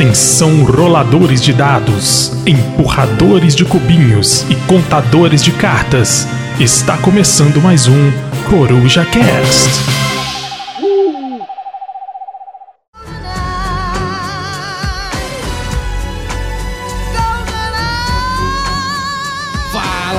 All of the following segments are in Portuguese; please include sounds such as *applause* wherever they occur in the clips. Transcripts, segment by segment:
Atenção, roladores de dados, empurradores de cubinhos e contadores de cartas. Está começando mais um Coruja Cast.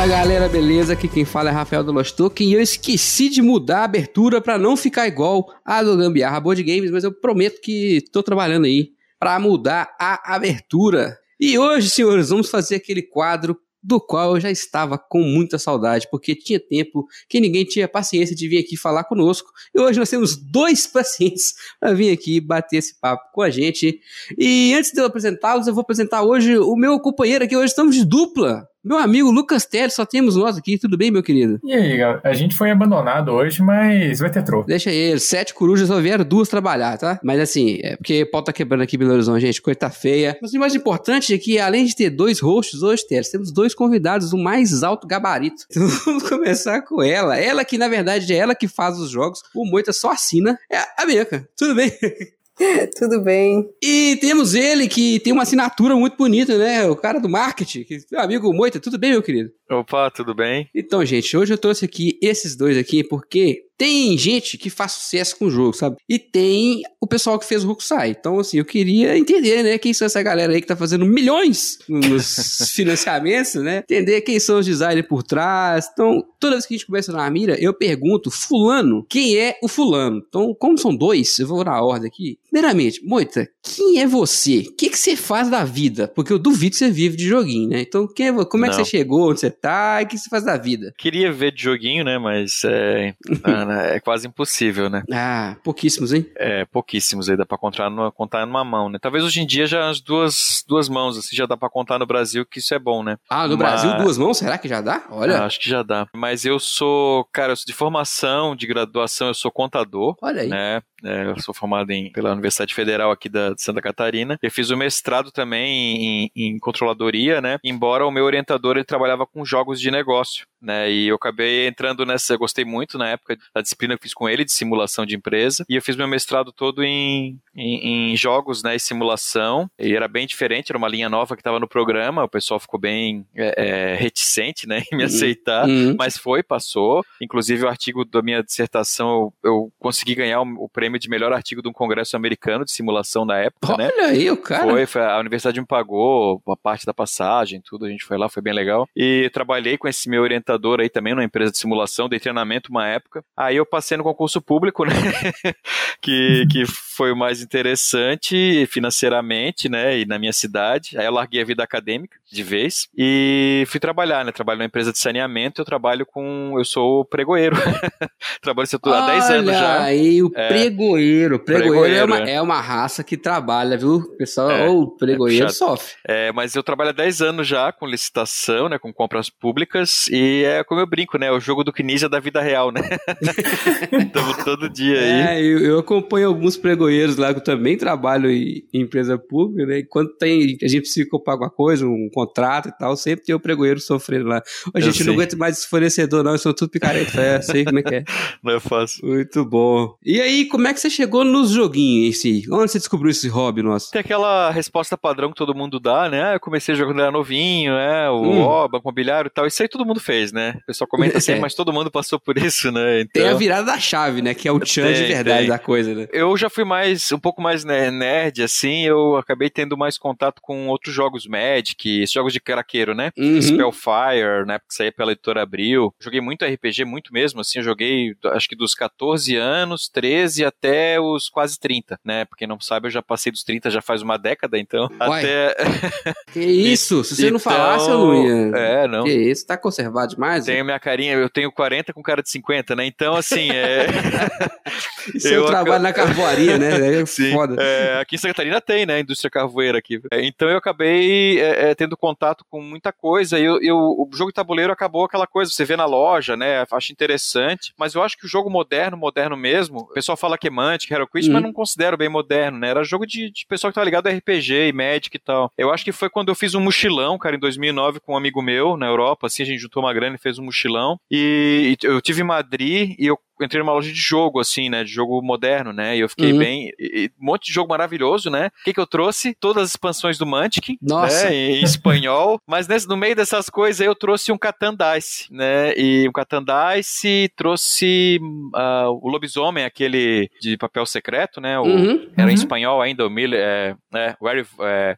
Galera, beleza? Aqui quem fala é Rafael do Lost Token e eu esqueci de mudar a abertura pra não ficar igual a do Gambiarra Board Games, mas eu prometo que tô trabalhando aí pra mudar a abertura. E hoje, senhores, vamos fazer aquele quadro do qual eu já estava com muita saudade, porque tinha tempo que ninguém tinha paciência de vir aqui falar conosco. E hoje nós temos dois *laughs* pacientes para vir aqui bater esse papo com a gente. E antes de eu apresentá-los, eu vou apresentar hoje o meu companheiro aqui. Hoje estamos de dupla. Meu amigo Lucas Teles, só temos nós aqui. Tudo bem, meu querido? E aí? A gente foi abandonado hoje, mas vai ter troco. Deixa ele. Sete corujas só vieram duas trabalhar, tá? Mas assim, é porque o pau tá quebrando aqui Belo Horizonte, gente. Coisa tá feia. Mas o mais importante é que, além de ter dois hosts hoje, Teles, temos dois convidados do mais alto gabarito. Então *laughs* vamos começar com ela. Ela que, na verdade, é ela que faz os jogos. O Moita só assina. É a Bianca. Tudo bem? *laughs* *laughs* Tudo bem. E temos ele que tem uma assinatura muito bonita, né? O cara do marketing, que, meu amigo Moita. Tudo bem, meu querido? Opa, tudo bem? Então, gente, hoje eu trouxe aqui esses dois aqui porque tem gente que faz sucesso com o jogo, sabe? E tem o pessoal que fez o Rokusai. Então, assim, eu queria entender, né? Quem são essa galera aí que tá fazendo milhões nos *laughs* financiamentos, né? Entender quem são os designers por trás. Então, toda vez que a gente começa na mira, eu pergunto, fulano, quem é o fulano? Então, como são dois, eu vou na ordem aqui. Primeiramente, Moita, quem é você? O que, que você faz da vida? Porque eu duvido que você vive de joguinho, né? Então, quem é, como é que você chegou? Onde você tá? O que você faz da vida? Queria ver de joguinho, né? Mas é, *laughs* é quase impossível, né? Ah, pouquíssimos, hein? É, pouquíssimos aí, dá pra contar numa, contar numa mão, né? Talvez hoje em dia já as duas, duas mãos, assim, já dá pra contar no Brasil que isso é bom, né? Ah, no Mas- Brasil, duas mãos? Será que já dá? Olha, Ah, acho que já dá. Mas eu sou, cara, eu sou de formação, de graduação, eu sou contador. olha aí. né? É, eu sou formado em, pela Universidade Federal aqui da, de Santa Catarina. Eu fiz o mestrado também em, em controladoria, né? Embora o meu orientador ele trabalhava com jogos de negócio, né? E eu acabei entrando nessa, eu gostei muito na época da disciplina que fiz com ele de simulação de empresa. E eu fiz meu mestrado todo em, em, em jogos, né? E simulação. E era bem diferente, era uma linha nova que estava no programa. O pessoal ficou bem é, é, reticente, né? *laughs* Em me Uhum. aceitar. Hum. Mas foi, passou. Inclusive, o artigo da minha dissertação, eu, eu consegui ganhar o, o prêmio de melhor artigo de um congresso americano de simulação na época, né? Olha aí, o cara. Foi, foi, a universidade me pagou a parte da passagem, tudo, a gente foi lá, foi bem legal. E trabalhei com esse meu orientador aí também numa empresa de simulação, dei treinamento uma época. Aí eu passei no concurso público, né? *laughs* que, que foi o mais interessante financeiramente, né? E na minha cidade. Aí eu larguei a vida acadêmica de vez e fui trabalhar, né? Trabalho numa empresa de saneamento, eu trabalho com. Eu sou pregoeiro. *laughs* Trabalho nesse setor há 10 anos Olha já. aí, o É. pregoeiro. Pregoeiro, é, Pregoeiro, uma, é. é uma raça que trabalha, viu? O pessoal, É, ou o pregoeiro é sofre. É, mas eu trabalho há 10 anos já com licitação, né, com compras públicas, e é como eu brinco, né, o jogo do Kinesia da vida real, né? *laughs* Estamos todo dia aí. É, eu, eu acompanho alguns pregoeiros lá que eu também trabalho em, em empresa pública, né? E quando tem, a gente precisa comprar alguma coisa, um contrato e tal, sempre tem o pregoeiro sofrendo lá. A Eu gente não sei. aguenta mais esse fornecedor, não, eles são tudo picareta. É, sei como é que é. *laughs* Não é fácil. Muito bom. E aí, como é que você chegou nos joguinhos em si? Onde você descobriu esse hobby nosso? Tem aquela resposta padrão que todo mundo dá, né? Eu comecei jogando era novinho, é, o Hum. Banco Imobiliário e tal. Isso aí todo mundo fez, né? O pessoal comenta assim, *laughs* É. mas todo mundo passou por isso, né? Tem a Então- virada da chave, né? Que é o *laughs* tchan de verdade tem. da coisa, né? Eu já fui mais, um pouco mais né, nerd, assim, eu acabei tendo mais contato com outros jogos Magic, jogos de craqueiro, né? Uhum. Spellfire, na época que saía pela editora Abril. Joguei muito RPG, muito mesmo, assim, eu joguei acho que dos 14 anos, 13 até os quase 30, né? Pra quem não sabe, eu já passei dos 30 já faz uma década, então. Uai. Até. *laughs* Que isso? Se você não Então, falasse, eu não ia. É, não. Que isso? Tá conservado demais? Tenho minha carinha, eu tenho 40 com cara de 50, né? Então, assim, é. *laughs* Isso é eu trabalho na carvoaria, né? É *laughs* Sim, foda. é, aqui em Santa Catarina tem, né? Indústria carvoeira aqui. É, então eu acabei é, é, tendo contato com muita coisa. E eu, eu- o jogo de tabuleiro acabou aquela coisa, você vê na loja, né? Acho interessante. Mas eu acho que o jogo moderno, moderno mesmo, o pessoal fala que é Mantic, Hero Quest, Uhum. mas não considero bem moderno, né? Era jogo de, de pessoal que tá ligado a RPG e Magic e tal. Eu acho que foi quando eu fiz um mochilão, cara, em 2009 com um amigo meu na Europa, assim, a gente juntou uma grana e fez um mochilão. E, e eu tive em Madrid e eu entrei numa loja de jogo, assim, né? De jogo moderno, né? E eu fiquei Uhum. bem. e- e um monte de jogo maravilhoso, né? O que, que eu trouxe? Todas as expansões do Mantic, Nossa. né? Em espanhol. *laughs* Mas nesse, no meio dessas coisas aí eu trouxe um Catan Dice, né? E um Catan Dice, trouxe ah, o Lobisomem, aquele de papel secreto, né? O, Uhum. Era em Uhum. espanhol ainda, o Miller, é, é, Where- é,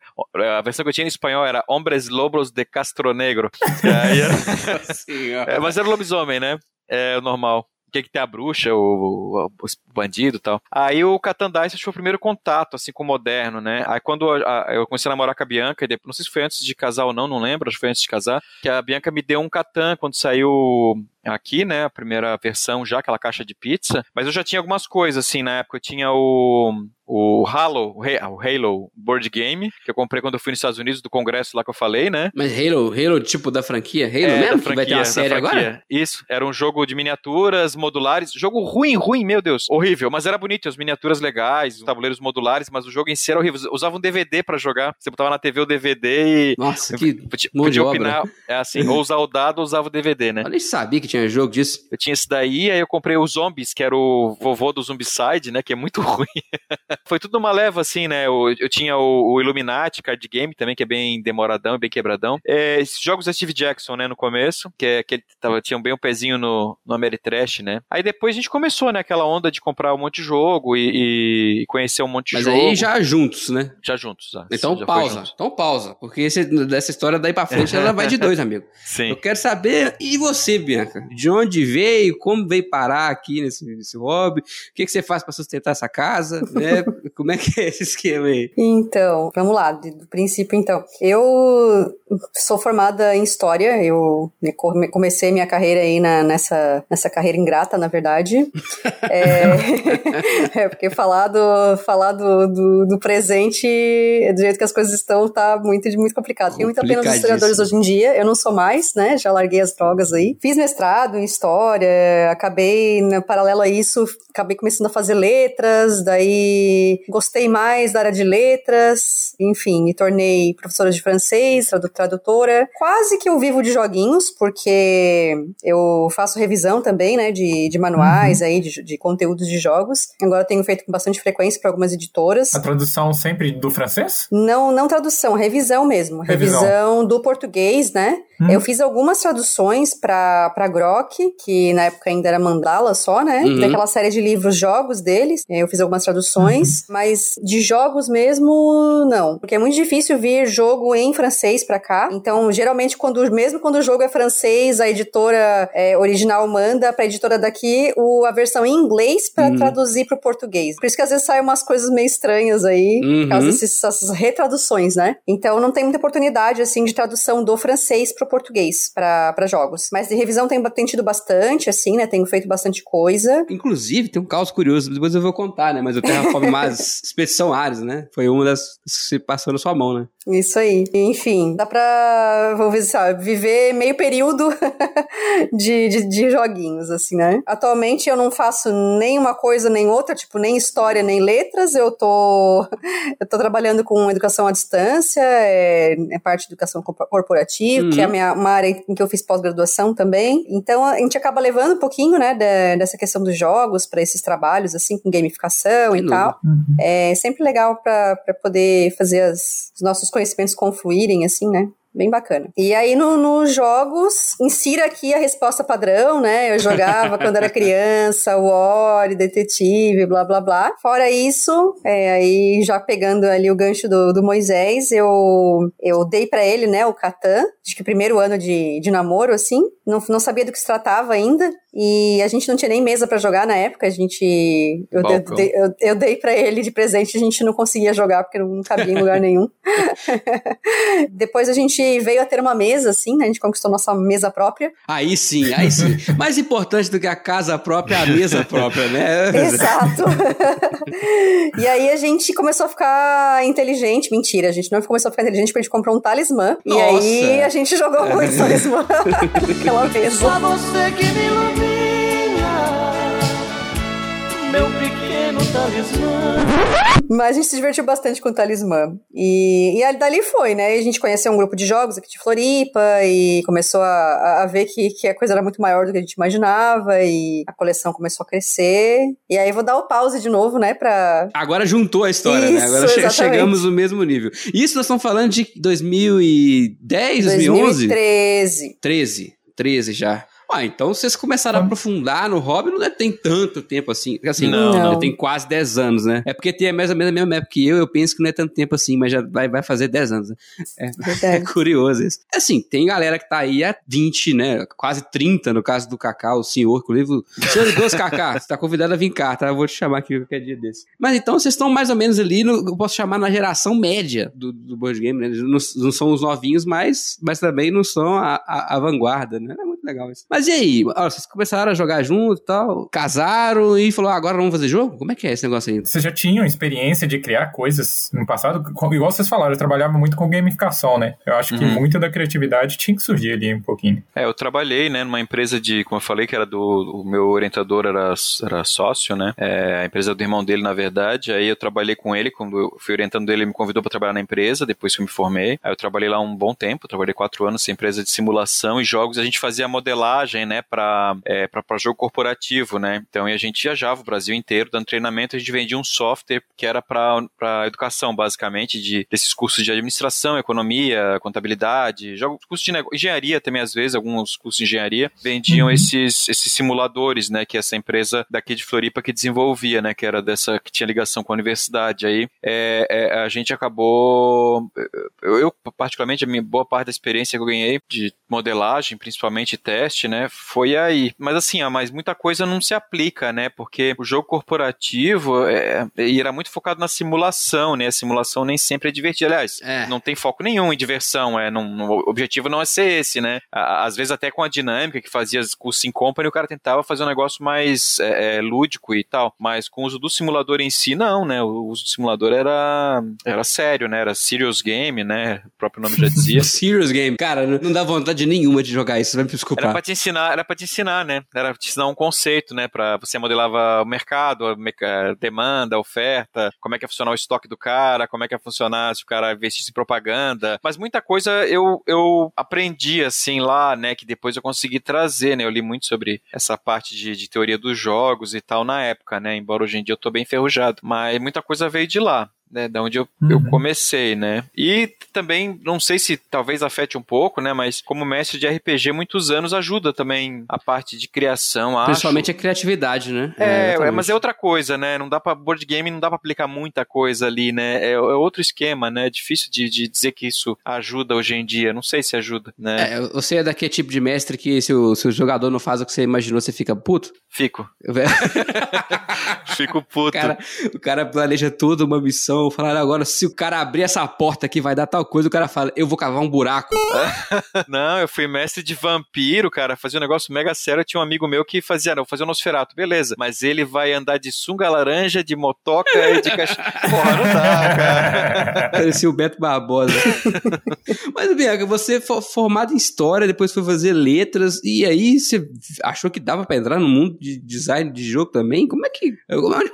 a versão que eu tinha em espanhol era Hombres Lobos de Castro Negro. *laughs* Era- *laughs* é, mas era o lobisomem, né? É o normal. Que, que tem a bruxa, o, o- o bandido e tal. Aí o Catan Dice acho que foi o primeiro contato, assim, com o moderno, né? Aí quando a- a- eu comecei a namorar com a Bianca, depois, não sei se foi antes de casar ou não, não lembro, acho que foi antes de casar, que a Bianca me deu um Catan quando saiu aqui, né? A primeira versão já, aquela caixa de pizza. Mas eu já tinha algumas coisas, assim, na época. Eu tinha o, o Halo, o Ha- o Halo Board Game, que eu comprei quando eu fui nos Estados Unidos, do congresso lá que eu falei, né? Mas Halo, Halo tipo da franquia? Halo É, mesmo? que vai ter uma série agora? franquia. Isso, era um jogo de miniaturas modulares. Jogo ruim, ruim, meu Deus. Horrível, mas era bonito. As miniaturas legais, os tabuleiros modulares, mas o jogo em si era horrível. Usava um DVD pra jogar. Você botava na TV o DVD e. Nossa, que Podia, podia opinar, é assim, ou usar o dado ou usava o DVD, né? Eu nem sabia que tinha jogo disso. Eu tinha esse daí, aí eu comprei o Zombies, que era o vovô do Zombicide, né? Que é muito *laughs* ruim. Foi tudo numa leva, assim, né? Eu, eu tinha o, o Illuminati Card Game também, que é bem demoradão, bem quebradão. É, esses jogos da Steve Jackson, né? No começo, que, é, que ele tava, tinha bem um pezinho no, no Ameritrash, né? Aí depois a gente começou, né? Aquela onda de comprar um monte de jogo e, e conhecer um monte de Mas jogo. aí já juntos, né? Já juntos, já. Então já pausa. Então pausa. Porque esse- dessa história daí pra frente ela vai de dois, *laughs* amigo. Sim. Eu quero saber, e você, Bianca? De onde veio? Como veio parar aqui nesse, nesse hobby? O que, que você faz pra sustentar essa casa? né? *laughs* Como é que é esse esquema aí? Então, vamos lá, do princípio então. Eu sou formada em História, eu come- comecei minha carreira aí na- nessa, nessa carreira ingrata, na verdade. *laughs* É, *laughs* é, porque falar do, falar do, do, do presente, do jeito que as coisas estão, tá muito, muito complicado. Tem muita pena dos historiadores hoje em dia, eu não sou mais, né, já larguei as drogas aí. Fiz mestrado em História, acabei, no paralelo a isso, acabei começando a fazer letras, daí gostei mais da área de letras, enfim, me tornei professora de francês, tradu- tradutora. Quase que eu vivo de joguinhos, porque eu faço revisão também, né, de, de manuais aí, de, de conteúdos de jogos. Agora tenho feito com bastante frequência para algumas editoras. A tradução sempre do francês? Não, não tradução, revisão mesmo. Revisão. Revisão, do português, né? Hum. Eu fiz algumas traduções pra, pra Grok, que na época ainda era mandala só, né? Uhum. Daquela série de livros, jogos deles. Eu fiz algumas traduções, mas de jogos mesmo, não. Porque é muito difícil vir jogo em francês pra cá. Então, geralmente, quando, mesmo quando o jogo é francês, a editora é, original manda pra editora daqui o, a versão em inglês pra Uhum. traduzir pro português. Por isso que às vezes saem umas coisas meio estranhas aí, Uhum. por causa desses, essas retraduções, né? Então não tem muita oportunidade, assim, de tradução do francês pro português pra jogos. Mas de revisão tem, tem tido bastante, assim, né? Tenho feito bastante coisa. Inclusive, tem um caos curioso, depois eu vou contar, né? Mas o Terraform *laughs* Mars Expedição Ares, né? Foi uma das que se passou na sua mão, né? Isso aí. Enfim, dá pra, vou ver, sabe, viver meio período *laughs* de, de, de joguinhos, assim, né? Atualmente eu não faço nem uma coisa nem outra, tipo, nem história nem letras. Eu tô, *laughs* eu tô trabalhando com educação à distância, é, é parte de educação corpo- corporativa, que é a minha, uma área em que eu fiz pós-graduação também. Então a gente acaba levando um pouquinho, né, da- dessa questão dos jogos para esses trabalhos, assim, com gamificação Que e tal. Uhum. É sempre legal para poder fazer as- os nossos conhecimentos confluírem, assim, né? Bem bacana. E aí, no- nos jogos, insira aqui a resposta padrão, né? Eu jogava quando era criança, War, Detetive, blá blá blá. Fora isso, é, aí já pegando ali o gancho do, do Moisés, eu, eu dei pra ele, né, o Catan, acho que primeiro ano de, de namoro, assim. Não, não sabia do que se tratava ainda. E a gente não tinha nem mesa pra jogar na época, a gente. Eu, dei- Balcão. dei- eu, eu dei pra ele de presente, a gente não conseguia jogar porque não cabia em lugar nenhum. *laughs* Depois a gente veio a ter uma mesa, assim, né? A gente conquistou nossa mesa própria. Aí sim, aí sim. *laughs* Mais importante do que a casa própria é a mesa própria, né? Exato. *laughs* e aí a gente começou a ficar inteligente. Mentira, a gente não começou a ficar inteligente porque a gente comprou um talismã. E Nossa. aí a gente jogou muito talismã naquela mesa. Só você que me ilumina, meu pequeno Mas a gente se divertiu bastante com o Talismã. E, e dali foi, né? A gente conheceu um grupo de jogos aqui de Floripa e começou a, a ver que, que a coisa era muito maior do que a gente imaginava e a coleção começou a crescer. E aí vou dar o pause de novo, né? Pra... Agora juntou a história, Isso, né? Agora che chegamos no mesmo nível. Isso nós estamos falando de 2010, 2011? 2013. 13. 13 já. Ah, então vocês começaram a aprofundar no hobby, não tem tanto tempo assim. Assim, não, não. tem quase 10 anos, né? É porque tem mais ou menos a mesma época que eu, eu penso que não é tanto tempo assim, mas já vai, vai fazer 10 anos. Né? É, *laughs* é, curioso isso. É assim, tem galera que tá aí há 20, né? Quase 30, no caso do Kaká, o senhor, com o livro. Senhor Dois Kaká, você tá convidado a vir cá, tá? Eu vou te chamar aqui qualquer dia desse. Mas então vocês estão mais ou menos ali, no, eu posso chamar na geração média do, do board game, né? Não, não são os novinhos, mas, mas também não são a, a, a vanguarda, né? Muito legal isso. Mas e aí? vocês começaram a jogar junto e tal, casaram e falou, ah, agora vamos fazer jogo? Como é que é esse negócio aí? Vocês já tinham experiência de criar coisas no passado? Igual vocês falaram, eu trabalhava muito com gamificação, né? Eu acho que uhum. muita da criatividade tinha que surgir ali um pouquinho. É, eu trabalhei, né, numa empresa de, como eu falei, que era do, o meu orientador era, era sócio, né? É, a empresa do irmão dele, na verdade. Aí eu trabalhei com ele, quando eu fui orientando ele, ele me convidou para trabalhar na empresa, depois que eu me formei. Aí eu trabalhei lá um bom tempo, trabalhei quatro anos nessa empresa de simulação e jogos. A gente fazia modelagem, né, para é, para jogo corporativo, né? Então a gente viajava o Brasil inteiro dando treinamento, a gente vendia um software que era para educação, basicamente, de, desses cursos de administração, economia, contabilidade, cursos de engenharia também, às vezes, alguns cursos de engenharia, vendiam uhum. esses, esses simuladores, né? Que essa empresa daqui de Floripa que desenvolvia, né? Que era dessa, que tinha ligação com a universidade. Aí é, é, a gente acabou, eu, eu, particularmente, a minha boa parte da experiência que eu ganhei de modelagem, principalmente teste, né? Foi aí. Mas assim, ó, mas muita coisa não se aplica, né? Porque o jogo corporativo é, era muito focado na simulação, né? A simulação nem sempre é divertida. Aliás, é. não tem foco nenhum em diversão. É, não, não, o objetivo não é ser esse, né? Às vezes até com a dinâmica que fazia com o Sim Company, o cara tentava fazer um negócio mais é, é, lúdico e tal. Mas com o uso do simulador em si, não, né? O uso do simulador era, era sério, né? Era serious game, né? O próprio nome já *laughs* dizia. serious game. Cara, não dá vontade nenhuma de jogar isso, vai me desculpar. Era pra te ensinar, era pra te ensinar, né? Era te ensinar um conceito, né? Para você modelava o mercado, a demanda, a oferta, como é que ia funcionar o estoque do cara, como é que ia funcionar se o cara investisse em propaganda. Mas muita coisa eu, eu aprendi assim lá, né? Que depois eu consegui trazer, né? Eu li muito sobre essa parte de, de teoria dos jogos e tal na época, né? Embora hoje em dia eu tô bem enferrujado. Mas muita coisa veio de lá né, da onde eu, uhum. eu comecei, né? E também, não sei se talvez afete um pouco, né, mas como mestre de RPG, muitos anos ajuda também a parte de criação, acho. Principalmente a criatividade, né? É, é, mas é outra coisa, né? Não dá para board game, não dá para aplicar muita coisa ali, né? É, é, outro esquema, né? É difícil de, de, dizer que isso ajuda hoje em dia. Não sei se ajuda, né? É, você é daquele tipo de mestre que se o, se o jogador não faz o que você imaginou, você fica puto? Fico. *laughs* Fico puto. O cara, o cara planeja tudo, uma missão, falaram agora, se o cara abrir essa porta aqui vai dar tal coisa, o cara fala, eu vou cavar um buraco. *laughs* não, eu fui mestre de vampiro, cara, fazia um negócio mega sério, eu tinha um amigo meu que fazia, não, fazia o Nosferato, beleza, mas ele vai andar de sunga laranja, de motoca e de cachorro. *laughs* Porra, não dá, cara. *laughs* Parecia o Beto Barbosa. mas, Bianca, você foi formado em História, depois foi fazer Letras, e aí você achou que dava pra entrar no mundo de design de jogo também? Como é que...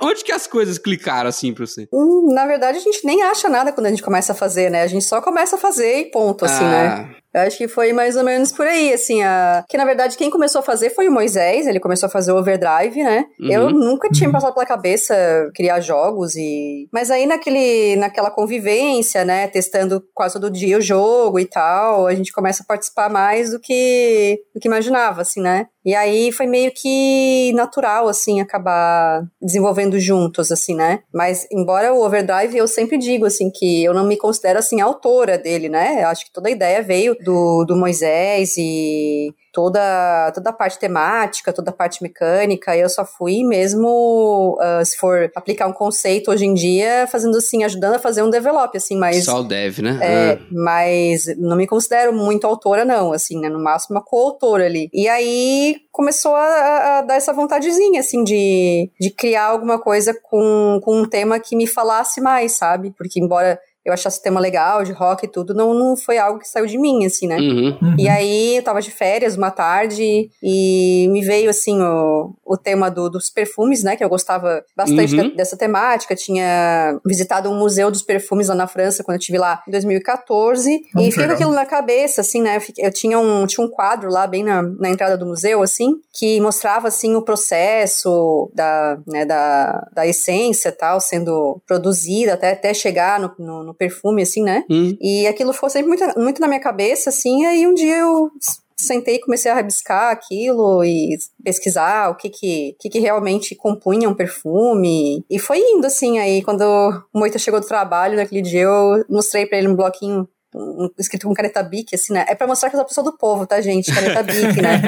Onde que as coisas clicaram assim pra você? Hum, na verdade, a gente nem acha nada quando a gente começa a fazer, né? A gente só começa a fazer e ponto, assim, né? ah. né? Eu acho que foi mais ou menos por aí, assim, a... que na verdade quem começou a fazer foi o Moisés, ele começou a fazer o Overdrive, né? Uhum. Eu nunca tinha uhum. passado pela cabeça criar jogos e... Mas aí naquele, naquela convivência, né, testando quase todo dia o jogo e tal, a gente começa a participar mais do que, do que imaginava, assim, né? E aí foi meio que natural, assim, acabar desenvolvendo juntos, assim, né? Mas, embora o Overdrive, eu sempre digo, assim, que eu não me considero, assim, autora dele, né? Eu acho que toda a ideia veio do, do Moisés e toda, toda a parte temática, toda a parte mecânica, eu só fui mesmo, uh, se for aplicar um conceito hoje em dia, fazendo assim, ajudando a fazer um develop, assim, mas... Só o dev, né? É, ah. mas não me considero muito autora, não, assim, né, no máximo uma coautora ali. E aí começou a, a, dar essa vontadezinha, assim, de, de criar alguma coisa com, com um tema que me falasse mais, sabe? Porque embora eu achasse o tema legal, de rock e tudo, não, não foi algo que saiu de mim, assim, né? Uhum. Uhum. E aí eu tava de férias uma tarde e me veio, assim, o, o tema do, dos perfumes, né? Que eu gostava bastante uhum. dessa temática. Tinha visitado um museu dos perfumes lá na França quando eu estive lá em 2014. Muito e fiquei com aquilo na cabeça, assim, né? Eu tinha um, tinha um quadro lá bem na, na entrada do museu, assim, que mostrava, assim, o processo da, né, da, da essência tal, sendo produzida até, até chegar no, no, no perfume, assim, né? Uhum. E aquilo ficou sempre muito, muito na minha cabeça, assim, aí um dia eu sentei e comecei a rabiscar aquilo e pesquisar o que que, que, que realmente compunha um perfume. E foi indo, assim, aí quando o Moita chegou do trabalho naquele dia, eu mostrei para ele um bloquinho escrito com caneta bic, assim, né? É pra mostrar que eu sou a pessoa do povo, tá, gente? Caneta bic, né?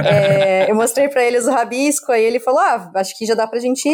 *laughs* é, eu mostrei pra eles o rabisco, aí ele falou: ah, acho que já dá pra gente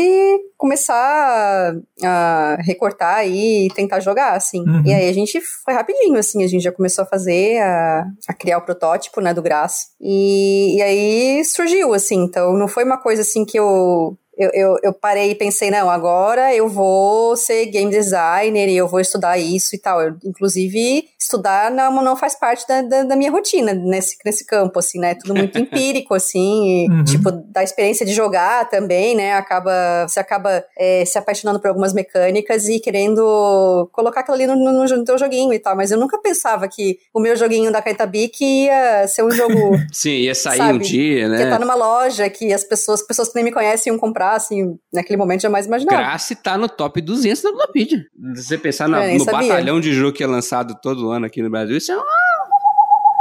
começar a recortar aí e tentar jogar, assim. Uhum. E aí a gente foi rapidinho, assim, a gente já começou a fazer, a, a criar o protótipo, né, do Graça. E, e aí surgiu, assim, então não foi uma coisa assim que eu eu, eu, eu, parei e pensei, não, agora eu vou ser game designer e eu vou estudar isso e tal. Eu, inclusive, estudar não, não faz parte da, da, da, minha rotina nesse, nesse campo, assim, né? Tudo muito *laughs* empírico, assim, e, uhum. tipo, da experiência de jogar também, né? Acaba, você acaba é, se apaixonando por algumas mecânicas e querendo colocar aquilo ali no, no, no, teu joguinho e tal. Mas eu nunca pensava que o meu joguinho da Kaitabic ia ser um jogo. *laughs* Sim, ia sair sabe? um dia, né? Ia estar numa loja que as pessoas, pessoas que nem me conhecem iam comprar assim, naquele momento jamais imaginava. Graça tá no top 200 da Wikipedia. Se você pensar na, no sabia. batalhão de jogo que é lançado todo ano aqui no Brasil, isso é uma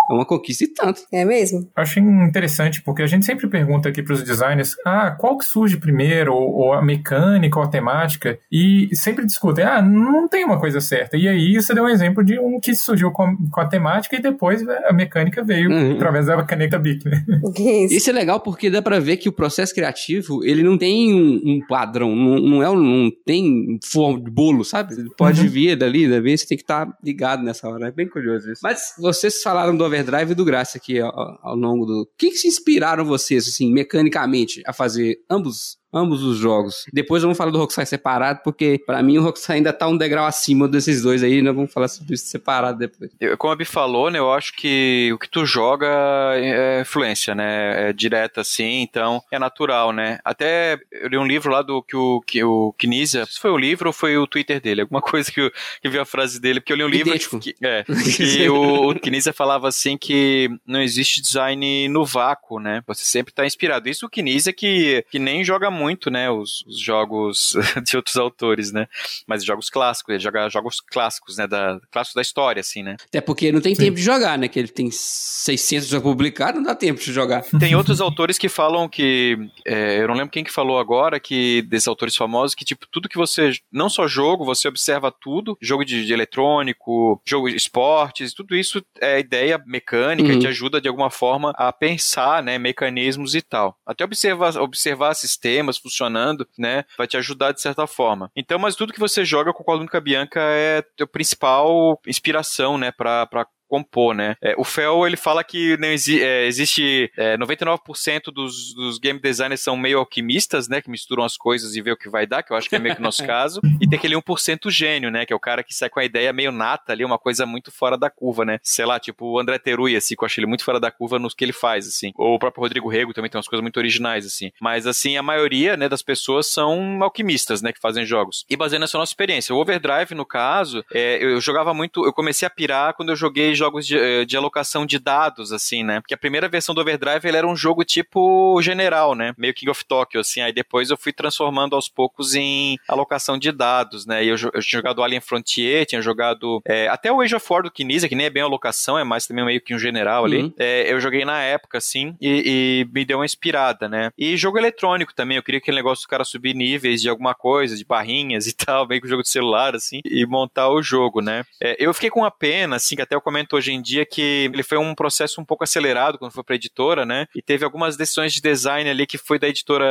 é uma conquista e tanto. É mesmo. Eu achei interessante, porque a gente sempre pergunta aqui para os designers, ah, qual que surge primeiro, ou, ou, a mecânica, ou a temática, e sempre discutem, ah, não tem uma coisa certa. E aí você deu um exemplo de um que surgiu com, com a temática e depois a mecânica veio uhum. através da caneta BIC, né? *laughs* Isso. Isso é legal porque dá para ver que o processo criativo, ele não tem um, um padrão, não, não, é não tem forma de bolo, sabe? Ele pode uhum. vir dali, dali, você tem que estar tá ligado nessa hora. É bem curioso isso. Mas vocês falaram do Overdrive do Graça aqui ao, ao longo do. O que, que se inspiraram vocês, assim, mecanicamente, a fazer ambos ambos os jogos. Depois vamos falar do Rockstar separado, porque para mim o Rockstar ainda tá um degrau acima desses dois aí, nós vamos falar sobre isso separado depois. Como a Bi falou, né, eu acho que o que tu joga é influência, né, é direta assim, então é natural, né. Até eu li um livro lá do que o, que o Knizia, se foi o livro ou foi o Twitter dele, alguma *laughs* coisa que eu que vi a frase dele, porque eu li um livro que, é, *laughs* que o, o Knizia falava assim que não existe design no vácuo, né, você sempre tá inspirado. Isso o Knizia que, que nem joga muito muito, né, os, os jogos *laughs* de outros autores, né? Mas jogos clássicos, ele joga jogos clássicos, né, da clássicos da história, assim, né? Até porque não tem Sim. tempo de jogar, né? Que ele tem 600 já publicados, não dá tempo de jogar. *laughs* Tem outros autores que falam que, é, eu não lembro quem que falou agora, que desses autores famosos, que tipo, tudo que você, não só jogo, você observa tudo, jogo de, de eletrônico, jogo de esportes, tudo isso é ideia mecânica, uhum. te ajuda de alguma forma a pensar, né, mecanismos e tal. Até observar, observar sistemas, funcionando, né? Vai te ajudar de certa forma. Então, mas tudo que você joga com a Lúnica Bianca é a principal inspiração, né? Pra compor, né? É, o Fel, ele fala que não exi é, existe é, 99% dos, dos game designers são meio alquimistas, né? Que misturam as coisas e vê o que vai dar, que eu acho que é meio que o nosso *laughs* caso. E tem aquele 1% gênio, né? Que é o cara que sai com a ideia meio nata ali, uma coisa muito fora da curva, né? Sei lá, tipo o André Terui, assim, que eu acho ele muito fora da curva no que ele faz, assim. Ou o próprio Rodrigo Rego também tem umas coisas muito originais, assim. Mas, assim, a maioria, né, das pessoas são alquimistas, né? Que fazem jogos. E baseando nessa nossa experiência. O Overdrive, no caso, é, eu jogava muito... Eu comecei a pirar quando eu joguei jogos de, eh, de alocação de dados, assim, né? Porque a primeira versão do Overdrive ele era um jogo tipo general, né? Meio King of Tokyo, assim. Aí depois eu fui transformando aos poucos em alocação de dados, né? E eu, eu tinha jogado Alien Frontier, tinha jogado é, até o Age of War do Kinesia, que nem é bem alocação, é mais também meio que um general ali. Uhum. É, eu joguei na época, assim, e, e, me deu uma inspirada, né? E jogo eletrônico também, eu queria aquele negócio do cara subir níveis de alguma coisa, de barrinhas *laughs* e tal, bem com o jogo de celular, assim, e montar o jogo, né? É, eu fiquei com uma pena, assim, que até eu comento hoje em dia que ele foi um processo um pouco acelerado quando foi para editora, né? E teve algumas decisões de design ali que foi da editora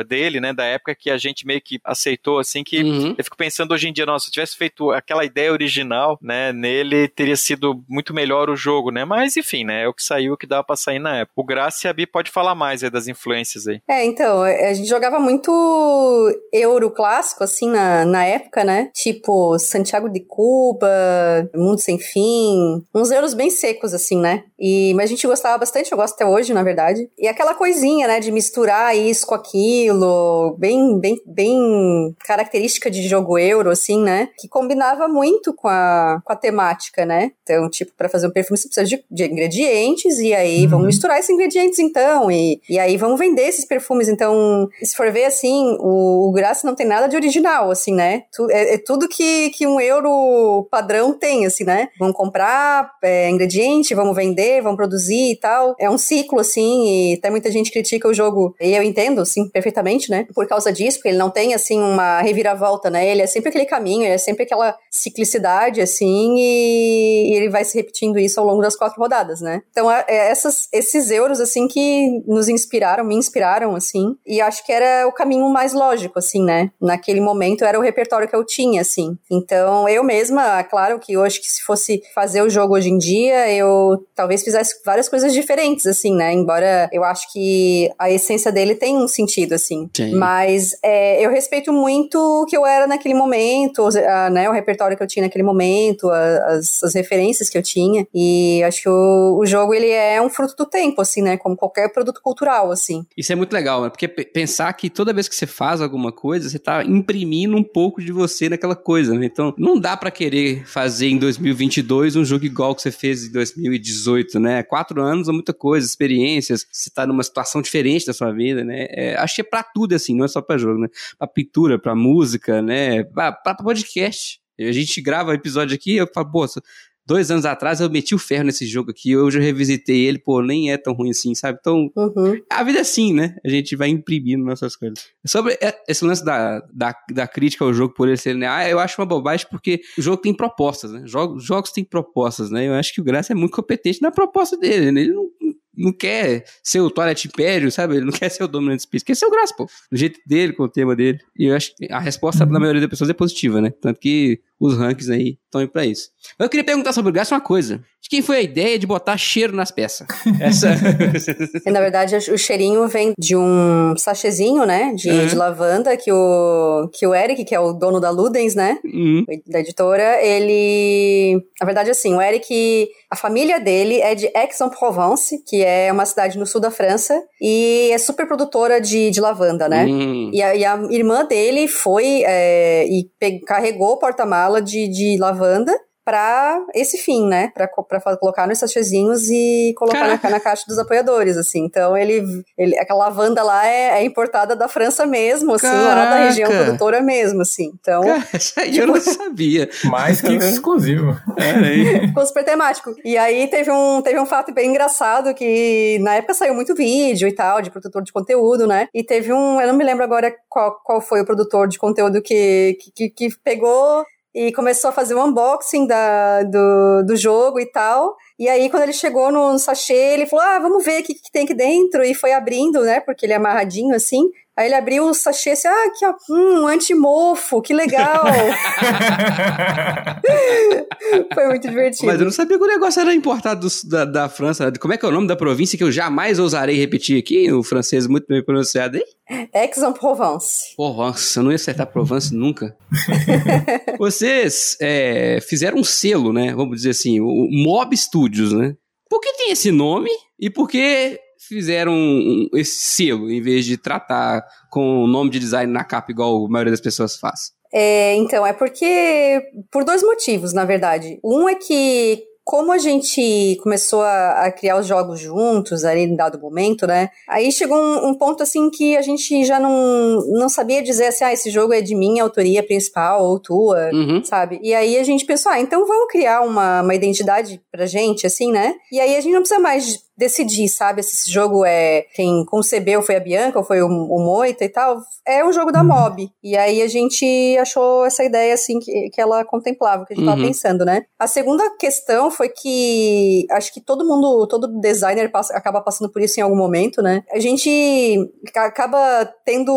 uh, dele, né? Da época que a gente meio que aceitou, assim, que uhum. eu fico pensando hoje em dia, nossa, se tivesse feito aquela ideia original, né? Nele teria sido muito melhor o jogo, né? Mas enfim, né? É o que saiu, o que dava pra sair na época. O Graça e a Bi pode falar mais aí das influências aí. É, então, é, a gente jogava muito euro clássico, assim, na, na época, né? Tipo, Santiago de Cuba, Mundo Sem Fim, uns euros bem secos, assim, né? E, mas a gente gostava bastante, eu gosto até hoje, na verdade. E aquela coisinha, né, de misturar isso com aquilo, bem, bem, bem característica de jogo euro, assim, né? Que combinava muito com a, com a temática, né? Então, tipo, para fazer um perfume você precisa de, de ingredientes, e aí uhum. vamos misturar esses ingredientes então, e, e aí vamos vender esses perfumes. Então, se for ver assim, o, o Graça não tem nada de original, assim, né? Tu, é, é, tudo que, que um euro padrão tem, assim, né? Vamos comprar é, ingrediente, vamos vender, vamos produzir e tal. É um ciclo, assim, e até muita gente critica o jogo, e eu entendo, sim, perfeitamente, né? Por causa disso, porque ele não tem, assim, uma reviravolta, né? Ele é sempre aquele caminho, ele é sempre aquela ciclicidade, assim, e, e ele vai se repetindo isso ao longo das quatro rodadas, né? Então, é, é essas, esses euros, assim, que nos inspiraram, me inspiraram, assim, e acho que era o caminho mais lógico, assim, né? Naquele momento era o repertório que eu tinha, assim. Então, eu mesma, claro que hoje que se fosse fazer o jogo hoje em dia, eu talvez fizesse várias coisas diferentes, assim, né? Embora eu acho que a essência dele tem um sentido, assim. Sim. Mas é, eu respeito muito o que eu era naquele momento, a, né? O repertório que eu tinha naquele momento, a, as, as referências que eu tinha. E acho que o, o jogo, ele é um fruto do tempo, assim, né? Como qualquer produto cultural, assim. Isso é muito legal, né? Porque pensar que toda vez que você faz alguma coisa, você tá imprimindo um pouco de você naquela coisa, né? Então, não dá para querer fazer em 2022 um jogo igual que você fez em 2018, né? Quatro anos é muita coisa, experiências, você tá numa situação diferente da sua vida, né? É, acho que é pra tudo, assim, não é só pra jogo, né? Pra pintura, pra música, né? Pra, pra podcast. A gente grava episódio aqui, eu falo, poxa, dois anos atrás eu meti o ferro nesse jogo aqui, hoje eu revisitei ele, pô, nem é tão ruim assim, sabe? Então, uhum. a vida é assim, né? A gente vai imprimindo nossas coisas. Sobre esse lance da, da, da crítica ao jogo por ele ser, né? Ah, eu acho uma bobagem porque o jogo tem propostas, né? Jogos, jogos têm propostas, né? Eu acho que o Graça é muito competente na proposta dele, né? Ele não, não quer ser o Twilight Império, sabe? Ele não quer ser o Dominant Space, quer ser o Graça, pô. Do jeito dele, com o tema dele. E eu acho que a resposta uhum. da maioria das pessoas é positiva, né? Tanto que os rankings aí estão aí pra isso. Eu queria perguntar sobre o Graça uma coisa. De quem foi a ideia de botar cheiro nas peças? *laughs* Essa... Na verdade, o cheirinho vem de um sachêzinho, né? De, uhum. de, lavanda que o, que o Eric, que é o dono da Ludens, né? Uhum. Da editora, ele... Na verdade, assim, o Eric... A família dele é de Aix-en-Provence, que é uma cidade no sul da França, e é super produtora de, de lavanda, né? Uhum. E, a, e, a, irmã dele foi é, e carregou o de, de lavanda para esse fim, né? Para colocar nos sachêzinhos e colocar na, na, caixa dos apoiadores, assim. Então, ele, ele aquela lavanda lá é, é importada da França mesmo, assim, Caraca. lá da região produtora mesmo, assim. Então, Cara, *laughs* tipo, eu não *laughs* sabia. Mais que *laughs* exclusivo. É, Ficou super temático. E aí teve um, teve um fato bem engraçado que na época saiu muito vídeo e tal, de produtor de conteúdo, né? E teve um, eu não me lembro agora qual, qual foi o produtor de conteúdo que, que, que pegou e começou a fazer um unboxing da, do, do jogo e tal. E aí, quando ele chegou no sachê, ele falou: Ah, vamos ver o que, que tem aqui dentro. E foi abrindo, né? Porque ele é amarradinho assim. Aí ele abriu o sachê assim, ah, aqui ó, hum, um antimofo, que legal. *laughs* Foi muito divertido. Mas eu não sabia que o negócio era importado do, da, da França. Como é que é o nome da província que eu jamais ousarei repetir aqui, o francês muito bem pronunciado aí? Aix-en-Provence. Provence, eu não ia acertar Provence nunca. *laughs* Vocês é, fizeram um selo, né, vamos dizer assim, o Mob Studios, né? Por que tem esse nome e por que fizeram esse selo, em vez de tratar com o nome de design na capa, igual a maioria das pessoas faz? É, então, é porque. Por dois motivos, na verdade. Um é que como a gente começou a, a, criar os jogos juntos ali em dado momento, né? Aí chegou um, um, ponto assim que a gente já não, não sabia dizer assim, ah, esse jogo é de minha autoria principal ou tua, uhum. sabe? E aí a gente pensou, ah, então vamos criar uma, uma identidade pra gente, assim, né? E aí a gente não precisa mais decidir, sabe, se esse jogo é quem concebeu foi a Bianca ou foi o, o Moita e tal. É um jogo da uhum. Mob. E aí a gente achou essa ideia assim que, que ela contemplava, que a gente uhum. tava pensando, né? A segunda questão foi que acho que todo mundo, todo designer passa, acaba passando por isso em algum momento, né? A gente acaba tendo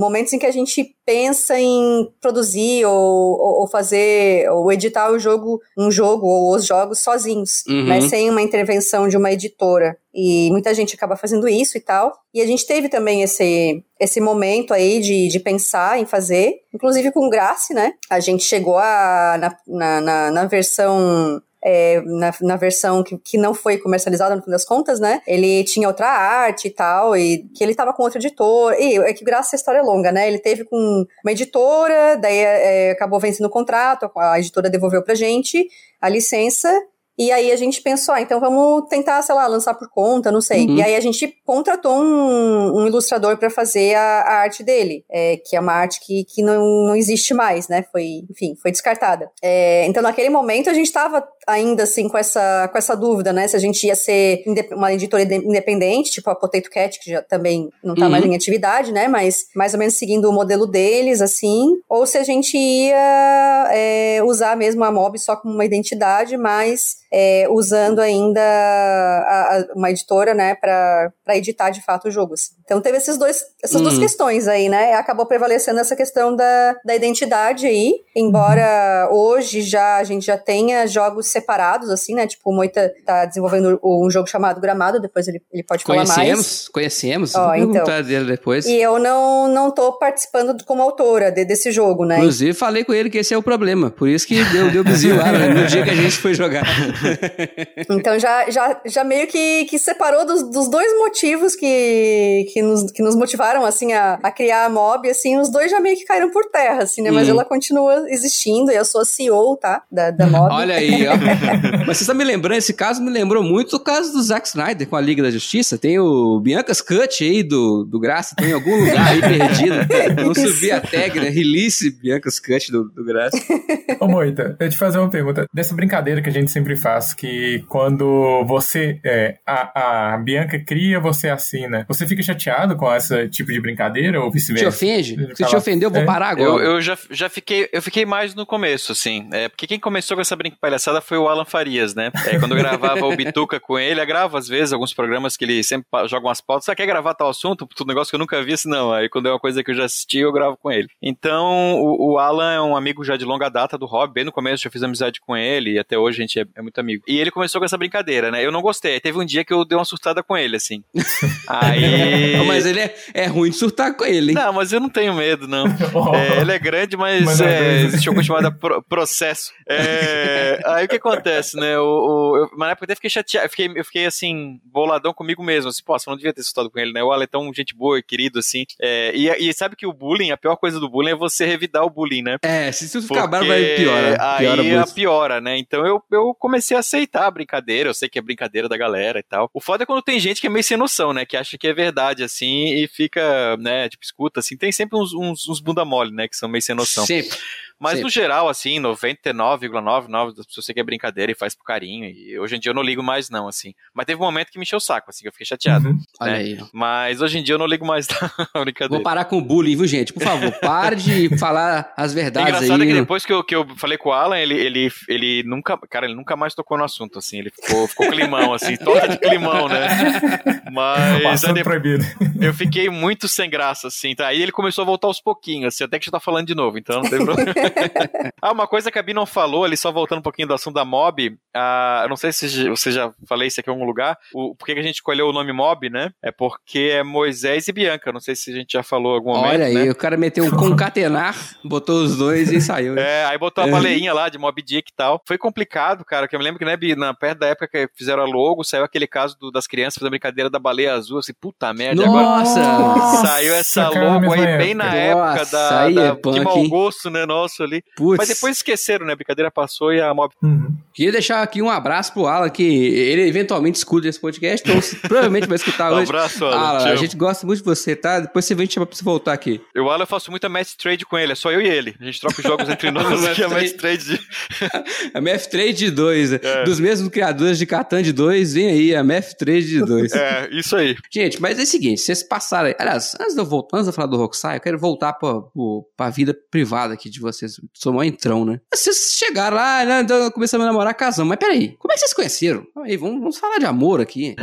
momentos em que a gente pensa em produzir ou, ou, fazer ou editar o jogo, um jogo ou os jogos sozinhos, uhum. né? Sem uma intervenção de uma editora. E muita gente acaba fazendo isso e tal. E a gente teve também esse, esse momento aí de, de pensar em fazer, inclusive com Grace, né? A gente chegou a, na, na, na versão é, na, na versão que, que não foi comercializada no fim das contas, né? Ele tinha outra arte e tal, e que ele tava com outro editor. E é que graças à história é longa, né? Ele teve com uma editora, daí é, acabou vencendo o contrato, a editora devolveu pra gente a licença. E aí a gente pensou, ah, então vamos tentar, sei lá, lançar por conta, não sei. Uhum. E aí a gente contratou um, um ilustrador para fazer a, a, arte dele, é, que é uma arte que, que não, não existe mais, né? Foi, enfim, foi descartada. É, então naquele momento a gente estava ainda assim com essa, com essa dúvida, né? Se a gente ia ser uma editora independente, tipo a Potato Cat, que já também não tá uhum. mais em atividade, né? Mas mais ou menos seguindo o modelo deles, assim. Ou se a gente ia é, usar mesmo a Mob só como uma identidade, mas é, usando ainda a, a, uma editora, né, para editar de fato os jogos. Então teve esses dois, essas duas hum. questões aí, né? Acabou prevalecendo essa questão da, da identidade aí, embora hoje já a gente já tenha jogos separados, assim, né? Tipo, o Moita tá desenvolvendo um jogo chamado Gramado, depois ele, ele pode falar mais. Conhecemos, conhecemos. Ó, então. dele depois. E eu não, não tô participando como autora de, desse jogo, né? Inclusive, falei com ele que esse é o problema, por isso que deu, deu bizil lá no dia que a gente foi jogar. *laughs* então já, já, já meio que, que separou dos, dos dois motivos que, que, nos, que nos motivaram, assim, a, a criar a Mob, assim, os dois já meio que caíram por terra, assim, né? Mas hum. ela continua existindo e eu sou a CEO, tá? Da, da Mob. Olha aí, ó. *laughs* Mas você está me lembrando, esse caso me lembrou muito o caso do Zack Snyder com a Liga da Justiça. Tem o Bianca's Cut aí do, do Graça, tem em algum lugar aí perdido. Não subi a tag, né? Release Bianca's Cut do, do Graça. Ô Moita, eu te fazer uma pergunta. Dessa brincadeira que a gente sempre faz, que quando você, é, a, a Bianca cria, você assina. Você fica chateado com esse tipo de brincadeira ou vice-versa? Te ofende? Se te ofendeu, eu vou é. parar agora. Eu, eu, já, já fiquei, eu fiquei mais no começo, assim. É, porque quem começou com essa palhaçada foi o Alan Farias, né? É, quando eu gravava o Bituca com ele, eu gravo às vezes alguns programas que ele sempre joga umas pautas. Você quer gravar tal assunto? Tudo negócio que eu nunca vi, assim, não. Aí quando é uma coisa que eu já assisti, eu gravo com ele. Então, o, o Alan é um amigo já de longa data do Hobby. Bem no começo eu fiz amizade com ele e até hoje a gente é, é muito amigo. E ele começou com essa brincadeira, né? Eu não gostei. Teve um dia que eu dei uma surtada com ele, assim. *laughs* Aí. mas ele é, é ruim de surtar com ele, hein? Não, mas eu não tenho medo, não. *laughs* Oh. É, ele é grande, mas, mas é, é existe uma coisa chamada pro, processo. É, aí o que acontece, né? O, o, eu, na época eu até fiquei chateado, eu fiquei, eu fiquei assim, boladão comigo mesmo. Assim, pô, você não devia ter surtado com ele, né? O Ale é tão gente boa e querido, assim. É, e, e sabe que o bullying, a pior coisa do bullying é você revidar o bullying, né? É, se isso ficar bravo, vai piora. Piora aí muito. piora, né? Então eu, eu comecei a aceitar a brincadeira, eu sei que é brincadeira da galera e tal. O foda é quando tem gente que é meio sem noção, né? Que acha que é verdade, assim, e fica, né, tipo, escuta, assim. Tem sempre uns, uns, uns bunda mole, né? Que são meio sem noção. Sempre. Mas Sempre. no geral, assim, 99,99 das pessoas que é brincadeira e faz por carinho. E hoje em dia eu não ligo mais, não, assim. Mas teve um momento que me encheu o saco, assim, que eu fiquei chateado. Uhum. Né? Olha aí. Mas hoje em dia eu não ligo mais da *laughs* brincadeira. Vou parar com o bullying, viu, gente? Por favor, *laughs* pare de falar as verdades. O engraçado aí. é que depois que eu, que eu falei com o Alan, ele, ele, ele nunca. Cara, ele nunca mais tocou no assunto, assim. Ele ficou, ficou climão, assim, toda de climão, né? Mas. Aí, proibido. Eu fiquei muito sem graça, assim. Tá? Aí ele começou a voltar aos pouquinhos, assim, até que já tá falando de novo, então não tem problema. *laughs* ah, uma coisa que a Bi não falou, ali só voltando um pouquinho do assunto da Mob, ah, eu não sei se você já falei isso aqui em algum lugar, o, por que a gente escolheu o nome Mob, né? É porque é Moisés e Bianca, não sei se a gente já falou algum momento, Olha aí, né? o cara meteu um concatenar, botou os dois e saiu. É, aí botou a baleinha lá de Mob Dick e tal. Foi complicado, cara, que eu me lembro que, né, Bi, na, perto da época que fizeram a logo, saiu aquele caso do, das crianças fazendo brincadeira da baleia azul, assim, puta merda. Nossa! Agora, saiu essa logo aí bem na época da, aí da, é punk, de mau gosto, né, nosso ali. Putz. Mas depois esqueceram, né? A brincadeira passou e a mob. Uhum. Queria deixar aqui um abraço pro Alan, que ele eventualmente escuta esse podcast, então provavelmente vai escutar *laughs* hoje. Um abraço, Alan. Alan a gente gosta muito de você, tá? Depois você vem te chamar pra você voltar aqui. O Alan eu faço muita match trade com ele, é só eu e ele. A gente troca os jogos entre *laughs* Famoso *laughs* que é MF Trade. a MF Trade 2. É. Dos mesmos criadores de Catan de 2, vem aí a MF Trade 2. É, isso aí. Gente, mas é o seguinte, vocês passaram. Aliás, antes de eu voltar, antes de eu falar do Rockstar, eu quero voltar pra, pra vida privada aqui de vocês. Sou mó entrão, né? Vocês chegaram lá, né? Então começamos a namorar, casamos. Mas peraí, como é que vocês conheceram? Aí, vamos, vamos falar de amor aqui.